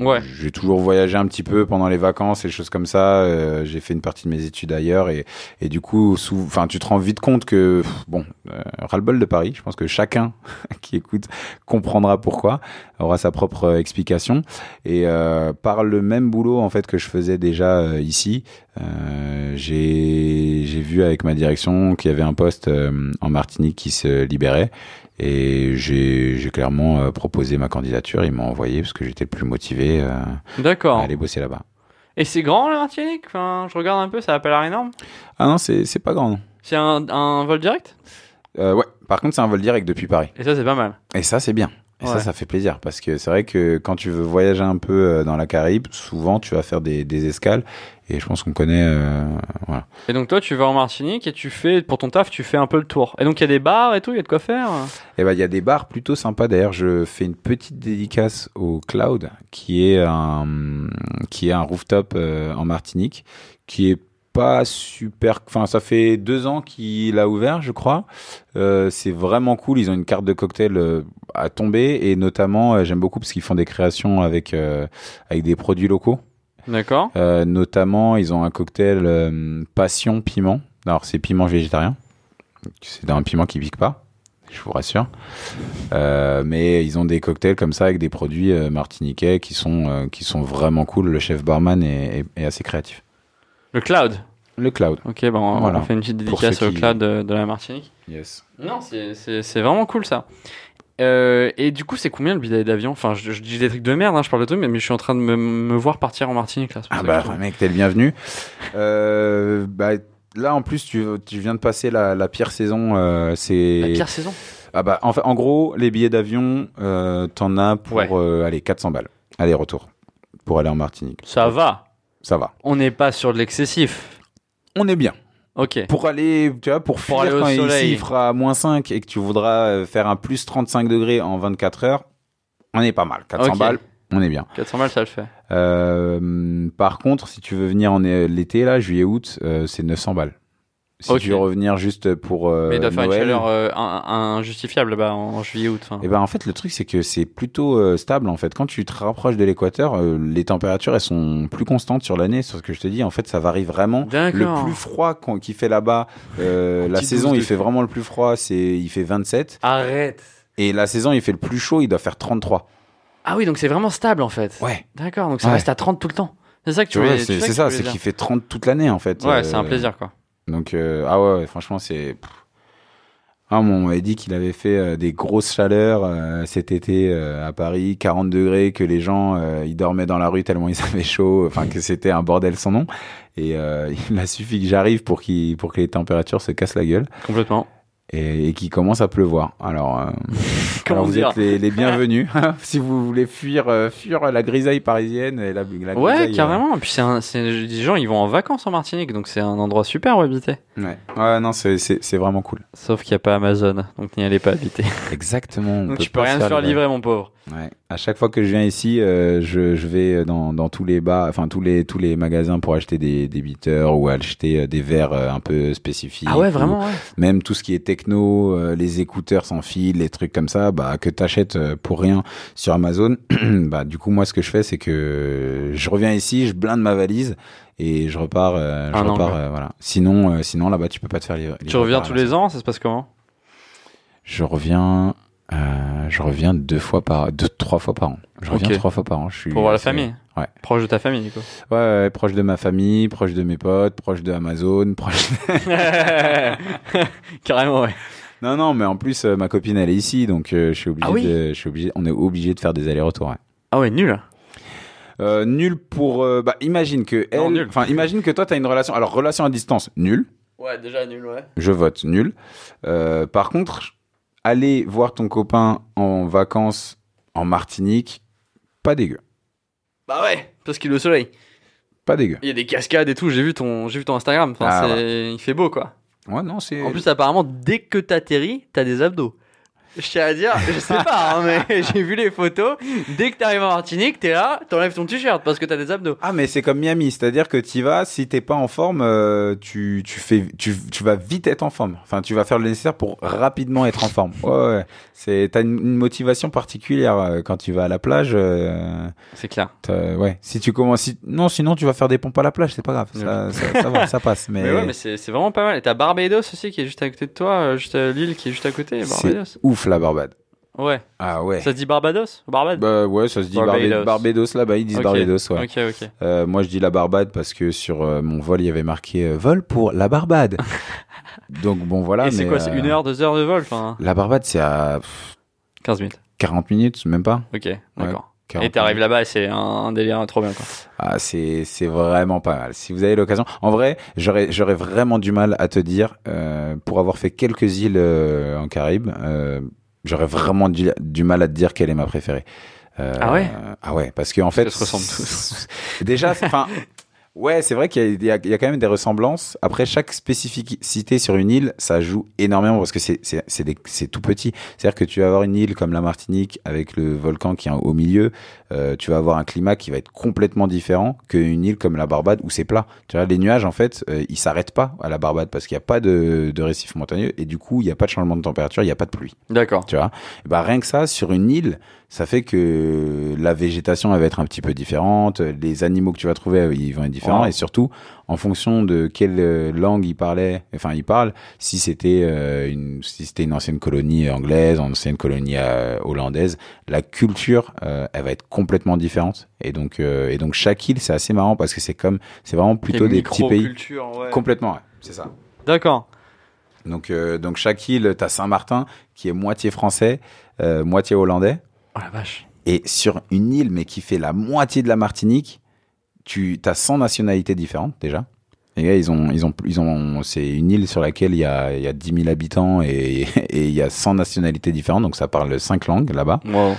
Ouais. j'ai toujours voyagé un petit peu pendant les vacances et des choses comme ça. Euh, j'ai fait une partie de mes études ailleurs et, et du coup, enfin, tu te rends vite compte que bon, euh, ras-le-bol de Paris. Je pense que chacun qui écoute comprendra pourquoi, aura sa propre explication. Et euh, par le même boulot en fait que je faisais déjà euh, ici, euh, j'ai j'ai vu avec ma direction qu'il y avait un poste euh, en Martinique qui se libérait. Et j'ai clairement euh, proposé ma candidature. Ils m'ont envoyé parce que j'étais le plus motivé euh, à aller bosser là-bas. Et c'est grand la Martinique? Enfin, Je regarde un peu, ça a pas l'air énorme. Ah non, c'est pas grand. C'est un, un vol direct? Euh, ouais. Par contre, c'est un vol direct depuis Paris. Et ça, c'est pas mal. Et ça, c'est bien. Et Ouais. ça, ça fait plaisir parce que c'est vrai que quand tu veux voyager un peu euh, dans la Caraïbe, souvent tu vas faire des, des escales. Et je pense qu'on connaît. euh, voilà. Et donc toi, tu vas en Martinique et tu fais, pour ton taf, tu fais un peu le tour. Et donc il y a des bars et tout, il y a de quoi faire? Et ben, il y a des bars plutôt sympas. D'ailleurs, je fais une petite dédicace au Cloud, qui est un, qui est un rooftop euh, en Martinique, qui est pas super. Enfin, ça fait deux ans qu'il a ouvert, je crois. Euh, c'est vraiment cool. Ils ont une carte de cocktail euh, à tomber et notamment, euh, j'aime beaucoup parce qu'ils font des créations avec avec des produits locaux. D'accord. Notamment, ils ont un cocktail passion piment. Alors, c'est piment végétarien. C'est un piment qui pique pas, je vous rassure. Euh, mais ils ont des cocktails comme ça avec des produits euh, martiniquais qui sont, euh, qui sont vraiment cool. Le chef barman est, est- est assez créatif. Le cloud. Le cloud. Ok, bon, on Voilà. fait une petite dédicace au qui- cloud de, de la Martinique. Yes. Non, c'est- vraiment cool ça. Euh, et du coup, c'est combien le billet d'avion? Enfin, je, je dis des trucs de merde, hein, je parle de trucs, mais, mais je suis en train de me, me voir partir en Martinique là. Ah bah, mec, t'es le bienvenu. Euh, bah, là, en plus, tu, tu viens de passer la, la pire saison. euh, c'est La pire saison? Ah bah, en, fait, en gros, les billets d'avion, euh, t'en as pour, Ouais. allez, 400 balles. Aller-retour. Pour aller en Martinique. Ça va. Ça va. On n'est pas sur de l'excessif. On est bien. Ok. Pour aller, tu vois, pour fuir aller au quand soleil. il fera moins 5 et que tu voudras euh, faire un plus 35 degrés en 24 heures, on est pas mal. 400 Ok. balles, on est bien. 400 balles, ça le fait. Euh, par contre, si tu veux venir en l'été, là, juillet-août, euh, c'est 900 balles. Si tu veux revenir juste pour euh, mais il doit faire une Noël, chaleur euh, injustifiable là-bas en juillet-août. Et ben en fait le truc c'est que c'est plutôt euh, stable en fait. Quand tu te rapproches de l'équateur, les températures elles sont plus constantes sur l'année. Sur ce que je te dis, en fait ça varie vraiment. Le plus froid qu'il fait là-bas, la saison 12 il fait vraiment le plus froid, c'est il fait 27. Arrête. Et la saison, il fait le plus chaud, il doit faire 33. Ah oui, donc c'est vraiment stable en fait. Ouais. D'accord, donc ça Ouais. reste à 30 tout le temps. C'est ça que tu vois, voulais c'est ça, c'est qu'il fait 30 toute l'année en fait. Ouais, c'est un plaisir quoi. Donc, euh, ah ouais, franchement, c'est. Ah, on m'avait dit qu'il avait fait euh, des grosses chaleurs euh, cet été à Paris, 40 degrés, que les gens ils dormaient dans la rue tellement ils avaient chaud, enfin que c'était un bordel sans nom. Et il a suffi que j'arrive pour, qu'il pour que les températures se cassent la gueule Complètement. Et, et qu'il commence à pleuvoir. Alors, euh, alors vous dire êtes les, les bienvenus si vous voulez fuir, euh, fuir la grisaille parisienne et la, la Ouais, grisaille, euh, carrément. Et puis c'est un, c'est des gens, ils vont en vacances en Martinique, donc c'est un endroit super où habiter. Ouais, ouais non, c'est- c'est c'est vraiment cool. Sauf qu'il n'y a pas Amazon, donc n'y allez pas habiter. Exactement. on Donc tu peux rien te faire livrer, mon pauvre. Ouais. À chaque fois que je viens ici, euh, je, je vais dans, dans tous les bars, enfin tous les tous les magasins pour acheter des, des bitters ou acheter euh, des verres euh, un peu spécifiques. Ah ouais, ou vraiment, ouais. Même tout ce qui est techno, euh, les écouteurs sans fil, les trucs comme ça, bah que t'achètes pour rien sur Amazon. bah du coup moi ce que je fais c'est que je reviens ici, je blinde ma valise et je repars. euh, je repars euh, voilà. Sinon sinon là-bas tu peux pas te faire livrer. Tu reviens tous les ans, ça se passe comment? Je reviens. Euh, je reviens deux fois par deux trois fois par an. Je reviens trois fois par an. Je suis Pour voir la famille Ouais. Proche de ta famille, du coup. Ouais, ouais, proche de ma famille, proche de mes potes, proche de Amazon, proche. Carrément, ouais. non, non, mais en plus euh, ma copine elle est ici, donc euh, je suis obligé Ah oui de, je suis obligé, on est obligé de faire des allers-retours. Ouais. Ah ouais, nul. Euh, nul pour, bah imagine que Non, elle, nul. enfin imagine que toi t'as une relation, alors relation à distance, nul, Ouais, déjà nul, ouais. je vote nul. Euh, par contre, aller voir ton copain en vacances en Martinique, pas dégueu, Bah ouais, parce qu'il est au soleil. pas dégueu. Il y a des cascades et tout, j'ai vu ton, j'ai vu ton Instagram. Enfin, Ah, c'est- Il fait beau, quoi. Ouais, non, c'est. En plus, apparemment, dès que t'atterris, t'as des abdos. Je tiens à dire, je sais pas, hein, mais j'ai vu les photos. Dès que t'arrives en Martinique, t'es là, t'enlèves ton t-shirt parce que t'as des abdos. Ah mais c'est comme Miami, c'est-à-dire que tu vas, si t'es pas en forme, euh, tu, tu fais, tu, tu vas vite être en forme. Enfin, tu vas faire le nécessaire pour rapidement être en forme. Ouais, ouais. C'est, t'as une, une motivation particulière euh, quand tu vas à la plage. euh, C'est clair. ouais. Si tu commences, si- non, sinon tu vas faire des pompes à la plage, c'est pas grave. Ça, ça, ça va, ça passe. Mais, Mais, ouais, mais c'est c'est vraiment pas mal. Et t'as Barbados aussi qui est juste à côté de toi, juste l'île qui est juste à côté, Barbados. c'est ouf la Barbade. Ouais. Ah ouais. Ça se dit Barbados? Barbade? Bah ouais, ça se dit Barbados. Là-bas, ils disent. Barbados, ouais. Ok, ok. Euh, moi, je dis la Barbade parce que sur euh, mon vol, il y avait marqué euh, vol pour la Barbade. Donc bon, voilà. Et c'est quoi C'est une heure, deux heures de vol Enfin, La Barbade, c'est à pff, 15 minutes. 40 minutes, même pas. Ok, d'accord. 40 Et t'arrives là-bas c'est un, un délire trop bien, quoi. Ah, c'est c'est vraiment pas mal. Si vous avez l'occasion, en vrai, j'aurais j'aurais vraiment du mal à te dire euh, pour avoir fait quelques îles euh, en Caraïbes, euh, j'aurais vraiment du, du mal à te dire quelle est ma préférée. Euh, Ah ouais? Ah ouais, parce qu'en fait, qu'elles se ressemblent tous. déjà, c'est- enfin. Ouais, c'est vrai qu'il y, a- quand même des ressemblances. Après, chaque spécificité sur une île, ça joue énormément parce que c'est tout petit. C'est-à-dire que tu vas avoir une île comme la Martinique avec le volcan qui est au milieu, euh, tu vas avoir un climat qui va être complètement différent qu'une île comme la Barbade où c'est plat. Tu vois, les nuages, en fait, euh, ils s'arrêtent pas à la Barbade parce qu'il n'y a pas de, de récif montagneux et du coup, il n'y a pas de changement de température, il n'y a pas de pluie. D'accord. Tu vois, Et bah rien que ça, sur une île, ça fait que la végétation elle va être un petit peu différente, les animaux que tu vas trouver ils vont être différents et surtout en fonction de quelle euh, langue ils parlaient, enfin ils parlent, si c'était euh, une si c'était une ancienne colonie anglaise, une ancienne colonie euh, hollandaise, la culture euh, elle va être complètement différente et donc et donc chaque île c'est assez marrant parce que c'est comme c'est vraiment plutôt des petits pays ouais. complètement ouais, c'est ça. D'accord. Donc, donc chaque île, t'as Saint-Martin qui est moitié français, moitié hollandais. Oh la vache. Et sur une île, mais qui fait la moitié de la Martinique, tu as 100 nationalités différentes déjà. Les gars, ils ont, ils ont, ils ont, c'est une île sur laquelle il y a, il y a 10 000 habitants et, et il y a 100 nationalités différentes, donc ça parle cinq langues là-bas. Wow.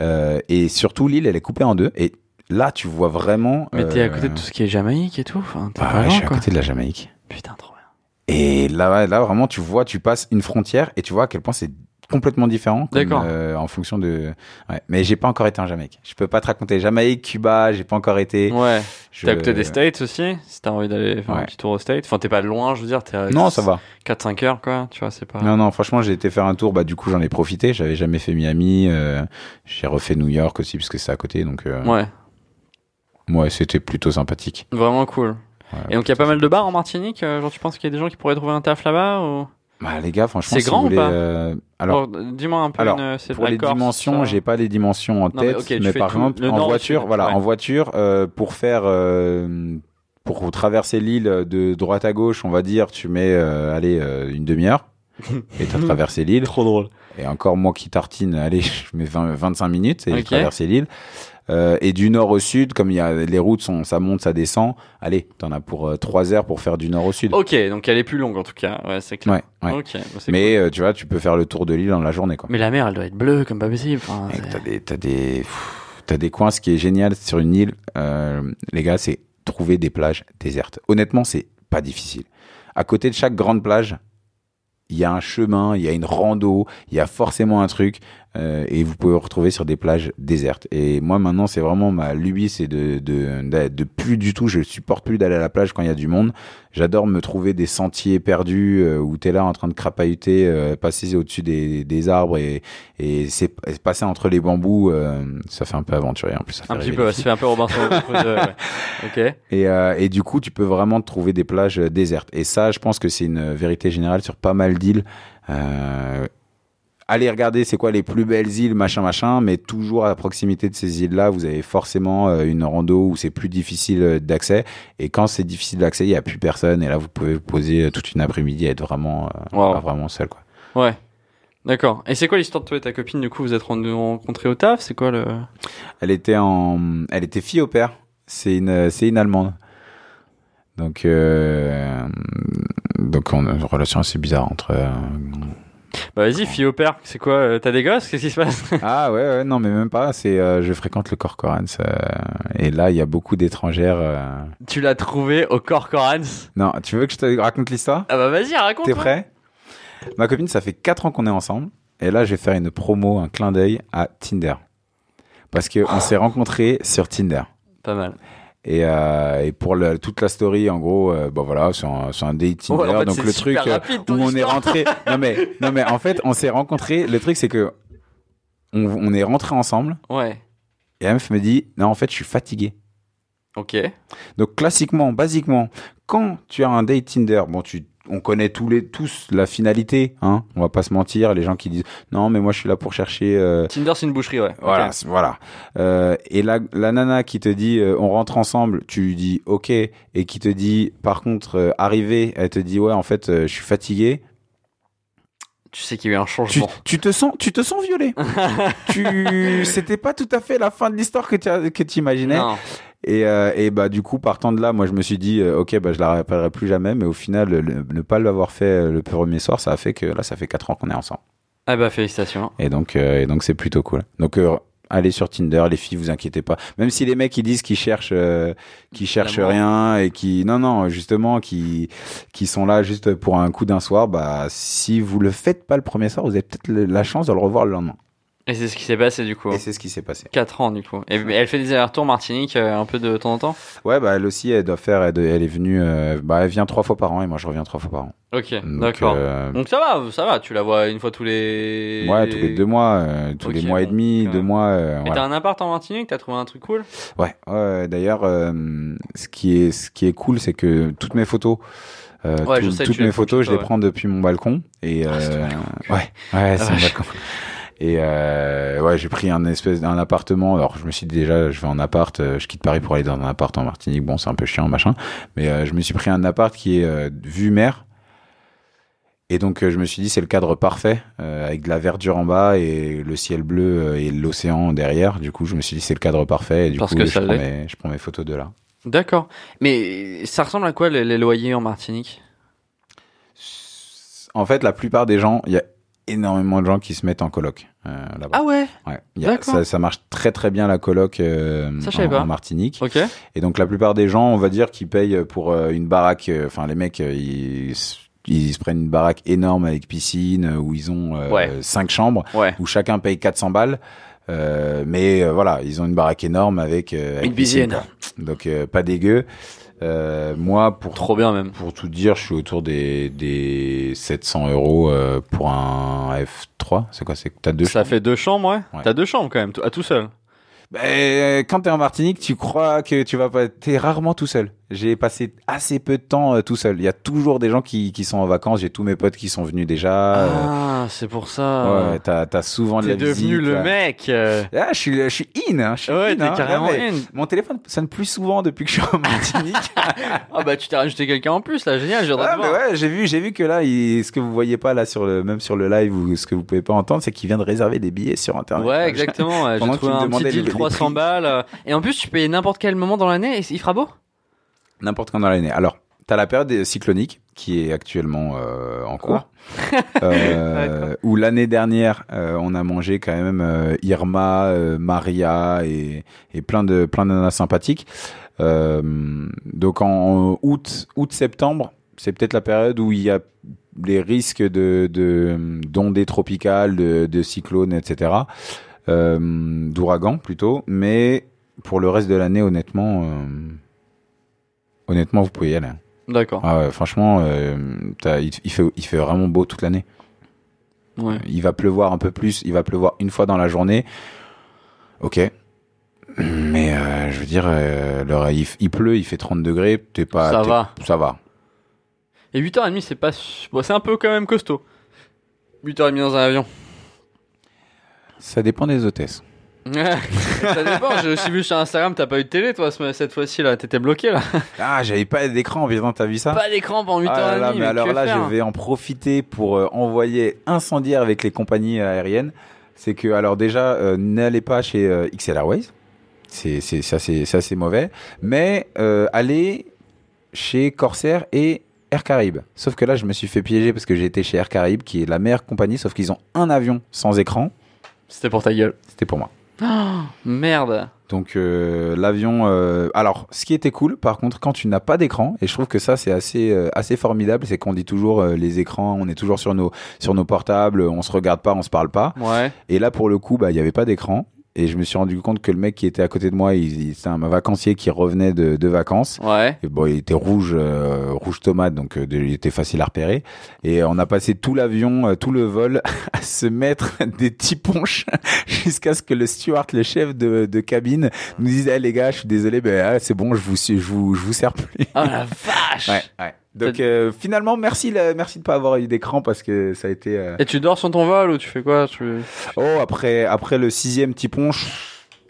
Euh, et surtout, l'île, elle est coupée en deux. Et là, tu vois vraiment. Mais t'es à euh, côté de tout ce qui est Jamaïque et tout. Enfin, ah pas ouais, je suis à côté de la Jamaïque. Putain, trop bien. Et là, là, vraiment, tu vois, tu passes une frontière et tu vois à quel point c'est complètement différent. comme, D'accord. euh, en fonction de. Ouais. Mais j'ai pas encore été en Jamaïque. Je peux pas te raconter Jamaïque, Cuba, j'ai pas encore été. Ouais. Je- T'es à côté des States aussi, si t'as envie d'aller faire un petit tour aux States. Enfin, t'es pas loin, je veux dire, t'es à Non, ça va. 4-5 heures, quoi. Tu vois, c'est pas. Non, non, franchement, j'ai été faire un tour. Bah, du coup, j'en ai profité. J'avais jamais fait Miami. euh, j'ai refait New York aussi, parce que c'est à côté. Donc, euh, Ouais, ouais, c'était plutôt sympathique. vraiment cool. Ouais, Et donc, il y a pas mal de bars en Martinique. genre, tu penses qu'il y a des gens qui pourraient trouver un taf là-bas ou... Bah, les gars, franchement, C'est si grand vous ou voulez, pas euh, alors, dis-moi un peu. alors, une- c'est de pour les Corse, dimensions, ça j'ai pas les dimensions en Non, tête, mais par tout contre, le en nord voiture, voilà, ouais. en voiture, euh, pour faire, euh, pour traverser l'île de droite à gauche, on va dire, tu mets, euh, allez, euh, une demi-heure, et t'as traversé l'île. Trop drôle. Et encore moi qui tartine, allez, je mets 20, 25 minutes et Ok. j'ai traversé l'île. Euh, et du nord au sud, comme il y a les routes sont, ça monte, ça descend. Allez, t'en as pour 3 heures pour faire du nord au sud. Ok, donc elle est plus longue en tout cas. Ouais, c'est clair. Ouais, ouais. Bah, Mais euh, tu vois, tu peux faire le tour de l'île dans la journée, quoi. Mais la mer, elle doit être bleue comme pas possible. Enfin, T'as des, t'as des, t'as des coins. Ce qui est génial sur une île, euh, les gars, c'est trouver des plages désertes. Honnêtement, c'est pas difficile. À côté de chaque grande plage, il y a un chemin, il y a une rando, il y a forcément un truc, euh, et vous pouvez vous retrouver sur des plages désertes. Et moi, maintenant, c'est vraiment ma lubie, c'est de, de, de, de plus du tout, je supporte plus d'aller à la plage quand il y a du monde. J'adore me trouver des sentiers perdus euh, où t'es là en train de crapahuter, euh, passer au-dessus des, des arbres et, et c'est passer entre les bambous, euh, ça fait un peu aventurier en plus. Ça fait un petit peu, ça fait un peu Robinson Crusoe. ouais. Ok. et, euh, et du coup, tu peux vraiment trouver des plages euh, désertes. Et ça, je pense que c'est une vérité générale sur pas mal d'îles. Euh, allez regarder c'est quoi les plus belles îles, machin, machin, mais toujours à proximité de ces îles-là, vous avez forcément euh, une rando où c'est plus difficile euh, d'accès. Et quand c'est difficile d'accès, il y a plus personne. Et là, vous pouvez vous poser euh, toute une après-midi et être vraiment, vraiment seul, quoi. Ouais. D'accord. Et c'est quoi l'histoire de toi et ta copine Du coup, vous êtes rencontrés au taf? C'est quoi le? Elle était en, elle était fille au père. C'est une, c'est une allemande. Donc, euh, donc on a une relation assez bizarre entre. Bah vas-y, fille au père. C'est quoi euh, T'as des gosses? Qu'est-ce qui se passe? Ah ouais, ouais, non, mais même pas. C'est, euh, je fréquente le Corcorans euh, et là, il y a beaucoup d'étrangères. euh. Tu l'as trouvé au Corcorans? Non, tu veux que je te raconte l'histoire? Ah bah vas-y, raconte. T'es prêt? Ma copine, ça fait 4 ans qu'on est ensemble. Et là, je vais faire une promo, un clin d'œil à Tinder. Parce qu'on s'est rencontrés sur Tinder. Pas mal. Et, euh, et pour le- toute la story, en gros, euh, bon voilà, c'est un, un date Tinder. Ouais, en fait, donc le truc euh, rapide, où on est rentré. Non mais, non mais en fait, on s'est rencontrés. Le truc, c'est que on, on est rentrés ensemble. Ouais. Et la meuf me dit, non, en fait, je suis fatigué. Ok. Donc classiquement, basiquement, quand tu as un date Tinder, bon, tu, on connaît tous les tous la finalité, hein. On va pas se mentir, les gens qui disent non, mais moi je suis là pour chercher. euh, Tinder, c'est une boucherie, ouais. Voilà, voilà. Euh, et la, la nana qui te dit euh, on rentre ensemble, tu lui dis ok, et qui te dit par contre arrivé, elle te dit ouais en fait je suis fatigué. Tu sais qu'il y a eu un changement. tu te sens tu te sens violé. tu c'était pas tout à fait la fin de l'histoire que tu que tu imaginais. Non. Et, euh, et bah du coup partant de là, moi je me suis dit euh, ok bah je la rappellerai plus jamais, mais au final le- ne pas l'avoir fait euh, le premier soir, ça a fait que là ça fait quatre ans qu'on est ensemble. Ah bah félicitations. Et donc, euh, et donc c'est plutôt cool. Donc, allez sur Tinder, les filles, vous inquiétez pas. Même si les mecs ils disent qu'ils cherchent, qu'ils cherchent rien et qui, non non, justement, qui, qui sont là juste pour un coup d'un soir, bah si vous le faites pas le premier soir, vous avez peut-être la chance de le revoir le lendemain. Et c'est ce qui s'est passé du coup. Et c'est ce qui s'est passé. 4 ans du coup. Et elle fait des allers-retours Martinique euh, un peu de temps en temps? Ouais, bah elle aussi, elle doit faire, elle, elle est venue, euh, bah elle vient trois fois par an et moi je reviens trois fois par an. Ok, d'accord. euh, Donc ça va, ça va, tu la vois une fois tous les... Ouais, tous les deux mois, tous les mois et demi, quand deux même. mois. Et voilà. t'as un appart en Martinique, t'as trouvé un truc cool? Ouais, d'ailleurs, ce, qui est, ce qui est cool, c'est que toutes mes photos, euh, Ouais, tout- je sais que toutes mes photos, je les ouais. prends depuis mon balcon. Et Ah, euh, balcon, ouais, ouais, c'est Ah, mon balcon. Et euh, ouais, j'ai pris un espèce d'un appartement. Alors, je me suis dit déjà, je vais en appart. euh, je quitte Paris pour aller dans un appart en Martinique. Bon, c'est un peu chiant, machin. Mais euh, je me suis pris un appart qui est euh, vue mer. Et donc, je me suis dit, c'est le cadre parfait, avec de la verdure en bas et le ciel bleu et l'océan derrière. Du coup, je me suis dit, c'est le cadre parfait. Et du Parce coup, que je, ça prends mes, je prends mes photos de là. D'accord. Mais ça ressemble à quoi les, les loyers en Martinique? En fait, la plupart des gens, il y a énormément de gens qui se mettent en coloc là-bas. Ah ouais Ouais. Y a- ça, ça marche très très bien la coloc euh, Ça, en, pas. en Martinique. Ok. Et donc la plupart des gens, on va dire, qui payent pour euh, une baraque. euh, Enfin, les mecs, euh, ils, ils se prennent une baraque énorme avec piscine euh, où ils ont euh, Ouais. cinq chambres Ouais. où chacun paye 400 balles. Euh, mais euh, voilà, ils ont une baraque énorme avec, euh, avec Une piscine. quoi. Donc euh, pas dégueu. Euh, moi, pour Trop bien même. pour tout dire, je suis autour des, des 700 euros euh, pour un F3. C'est quoi C'est que t'as deux Ça chambres? fait deux chambres, ouais. Ouais. T'as deux chambres quand même, à tout seul. Ben, quand t'es en Martinique, tu crois que tu vas pas, t'es rarement tout seul. J'ai passé assez peu de temps euh, tout seul. Il y a toujours des gens qui, qui sont en vacances. J'ai tous mes potes qui sont venus déjà. euh, Ah, c'est pour ça. ouais, t'as, t'as souvent de T'es la devenu visite, le là. mec. euh. Ah, je suis, je suis in, hein. Je suis Ouais, in, t'es hein. carrément in. Mon téléphone sonne plus souvent depuis que je suis en Martinique. Ah bah tu t'es rajouté quelqu'un en plus là, génial, j'ai mais ouais, j'ai vu, j'ai vu que là, il- ce que vous voyez pas là sur le, même sur le live ou ce que vous pouvez pas entendre, c'est qu'il vient de réserver des billets sur internet. Ouais, exactement. ouais, J'ai trouvé un petit deal 300 prix. balles. euh, Et en plus, tu payes n'importe quel moment dans l'année et il fera beau? N'importe quand dans l'année. Alors, t'as la période cyclonique qui est actuellement euh, en cours. Euh, où l'année dernière, euh, on a mangé quand même Irma, Maria et, et plein de plein de sympathiques. Donc en, en août, août septembre, c'est peut-être la période où il y a les risques de de- d'ondées tropicales, de, de cyclones, etc. Euh, D'ouragans plutôt, mais pour le reste de l'année, honnêtement, euh, honnêtement, vous pouvez y aller. D'accord. Ah ouais, franchement, euh, il, il fait, il fait vraiment beau toute l'année. Ouais. Il va pleuvoir un peu plus, il va pleuvoir une fois dans la journée. Ok. Mais euh, je veux dire, euh, le- il, il pleut, il fait 30 degrés, t'es pas. Ça va. Ça va. Et 8h30, c'est pas. Bon, c'est un peu quand même costaud. 8h30 dans un avion. Ça dépend des hôtesses. ça dépend, j'ai aussi vu sur Instagram, t'as pas eu de télé toi ce- cette fois-ci là, t'étais bloqué là. Ah, j'avais pas d'écran, putain, t'as vu ça Pas d'écran pendant 8h30. Ah là là, mais mais alors là, je vais en profiter pour euh, envoyer incendiaire avec les compagnies aériennes. C'est que, alors déjà, euh, n'allez pas chez euh, XL Airways. C'est assez, assez mauvais. Mais euh, allez chez Corsair et Air Caraïbes. Sauf que là, je me suis fait piéger parce que j'ai été chez Air Caraïbes, qui est la meilleure compagnie, sauf qu'ils ont un avion sans écran. C'était pour ta gueule. C'était pour moi. Merde. Donc euh, l'avion. euh, alors, ce qui était cool, par contre, quand tu n'as pas d'écran, et je trouve que ça c'est assez euh, assez formidable, c'est qu'on dit toujours euh, les écrans, on est toujours sur nos sur nos portables, on se regarde pas, on se parle pas. Ouais. Et là, pour le coup, bah il y avait pas d'écran. Et je me suis rendu compte que le mec qui était à côté de moi, il, il- c'était un vacancier qui revenait de, de vacances. Ouais. Et bon, il était rouge, euh, rouge tomate, donc euh, il était facile à repérer. Et on a passé tout l'avion, euh, tout le vol, à se mettre des petits ponches jusqu'à ce que le steward, le chef de, de cabine, nous dise Eh, les gars, je suis désolé, ben ah, c'est bon, je vous, je vous, je vous sers plus." Oh la vache. Ouais, ouais. Donc euh, finalement, merci, la- merci de pas avoir eu d'écran parce que ça a été. euh, Et tu dors sur ton vol ou tu fais quoi? Tu... Oh, après, après le sixième petit punch,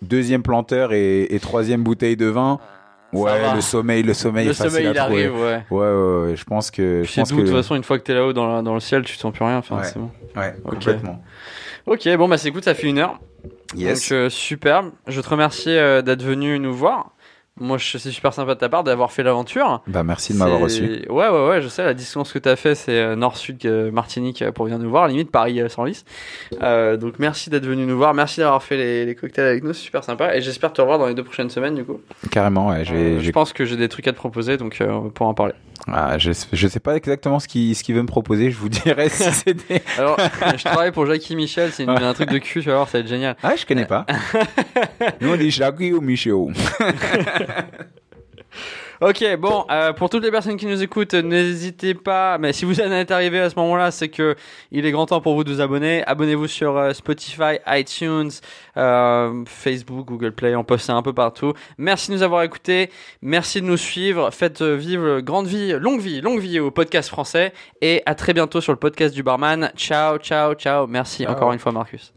deuxième planteur et, et troisième bouteille de vin. Ouais, va. le sommeil, le sommeil Le est facile sommeil il à trouver. arrive, ouais. Ouais, ouais, ouais, je pense que. Je pense doux, que de toute façon, une fois que t'es là-haut dans, la- dans le ciel, tu sens plus rien. Enfin, Ouais. c'est bon. Ouais, Ok. complètement. Ok, bon, bah, c'est écoute, ça fait une heure. Yes. Donc, euh, superbe. Je te remercie euh, d'être venu nous voir. Moi, c'est super sympa de ta part d'avoir fait l'aventure. Bah, merci de m'avoir reçu. Ouais, ouais, ouais, je sais, la distance que t'as fait, c'est euh, Nord-Sud, euh, Martinique euh, pour venir nous voir, limite Paris sans. Euh, donc, merci d'être venu nous voir, merci d'avoir fait les, les cocktails avec nous, c'est super sympa. Et j'espère te revoir dans les deux prochaines semaines, du coup. Carrément, ouais. Euh, je, pense que j'ai des trucs à te proposer, donc euh, pouvoir en parler. Ah, je, je sais pas exactement ce qu'il ce veut me proposer. Je vous dirai si c'était. Alors, je travaille pour Jackie Michel, c'est un truc de cul, tu vas voir, ça va être génial. Ah, je connais pas. Nous, on dit Jackie ou Michel. Ok, bon, euh, pour toutes les personnes qui nous écoutent, n'hésitez pas, mais si vous en êtes arrivé à ce moment-là, c'est que il est grand temps pour vous de vous abonner. Abonnez-vous sur euh, Spotify, iTunes, euh, Facebook, Google Play, on poste ça un peu partout. Merci de nous avoir écoutés, merci de nous suivre, faites euh, vivre grande vie, longue vie, longue vie au podcast français, et à très bientôt sur le podcast du barman. Ciao, ciao, ciao, merci Ciao. encore une fois Marcus.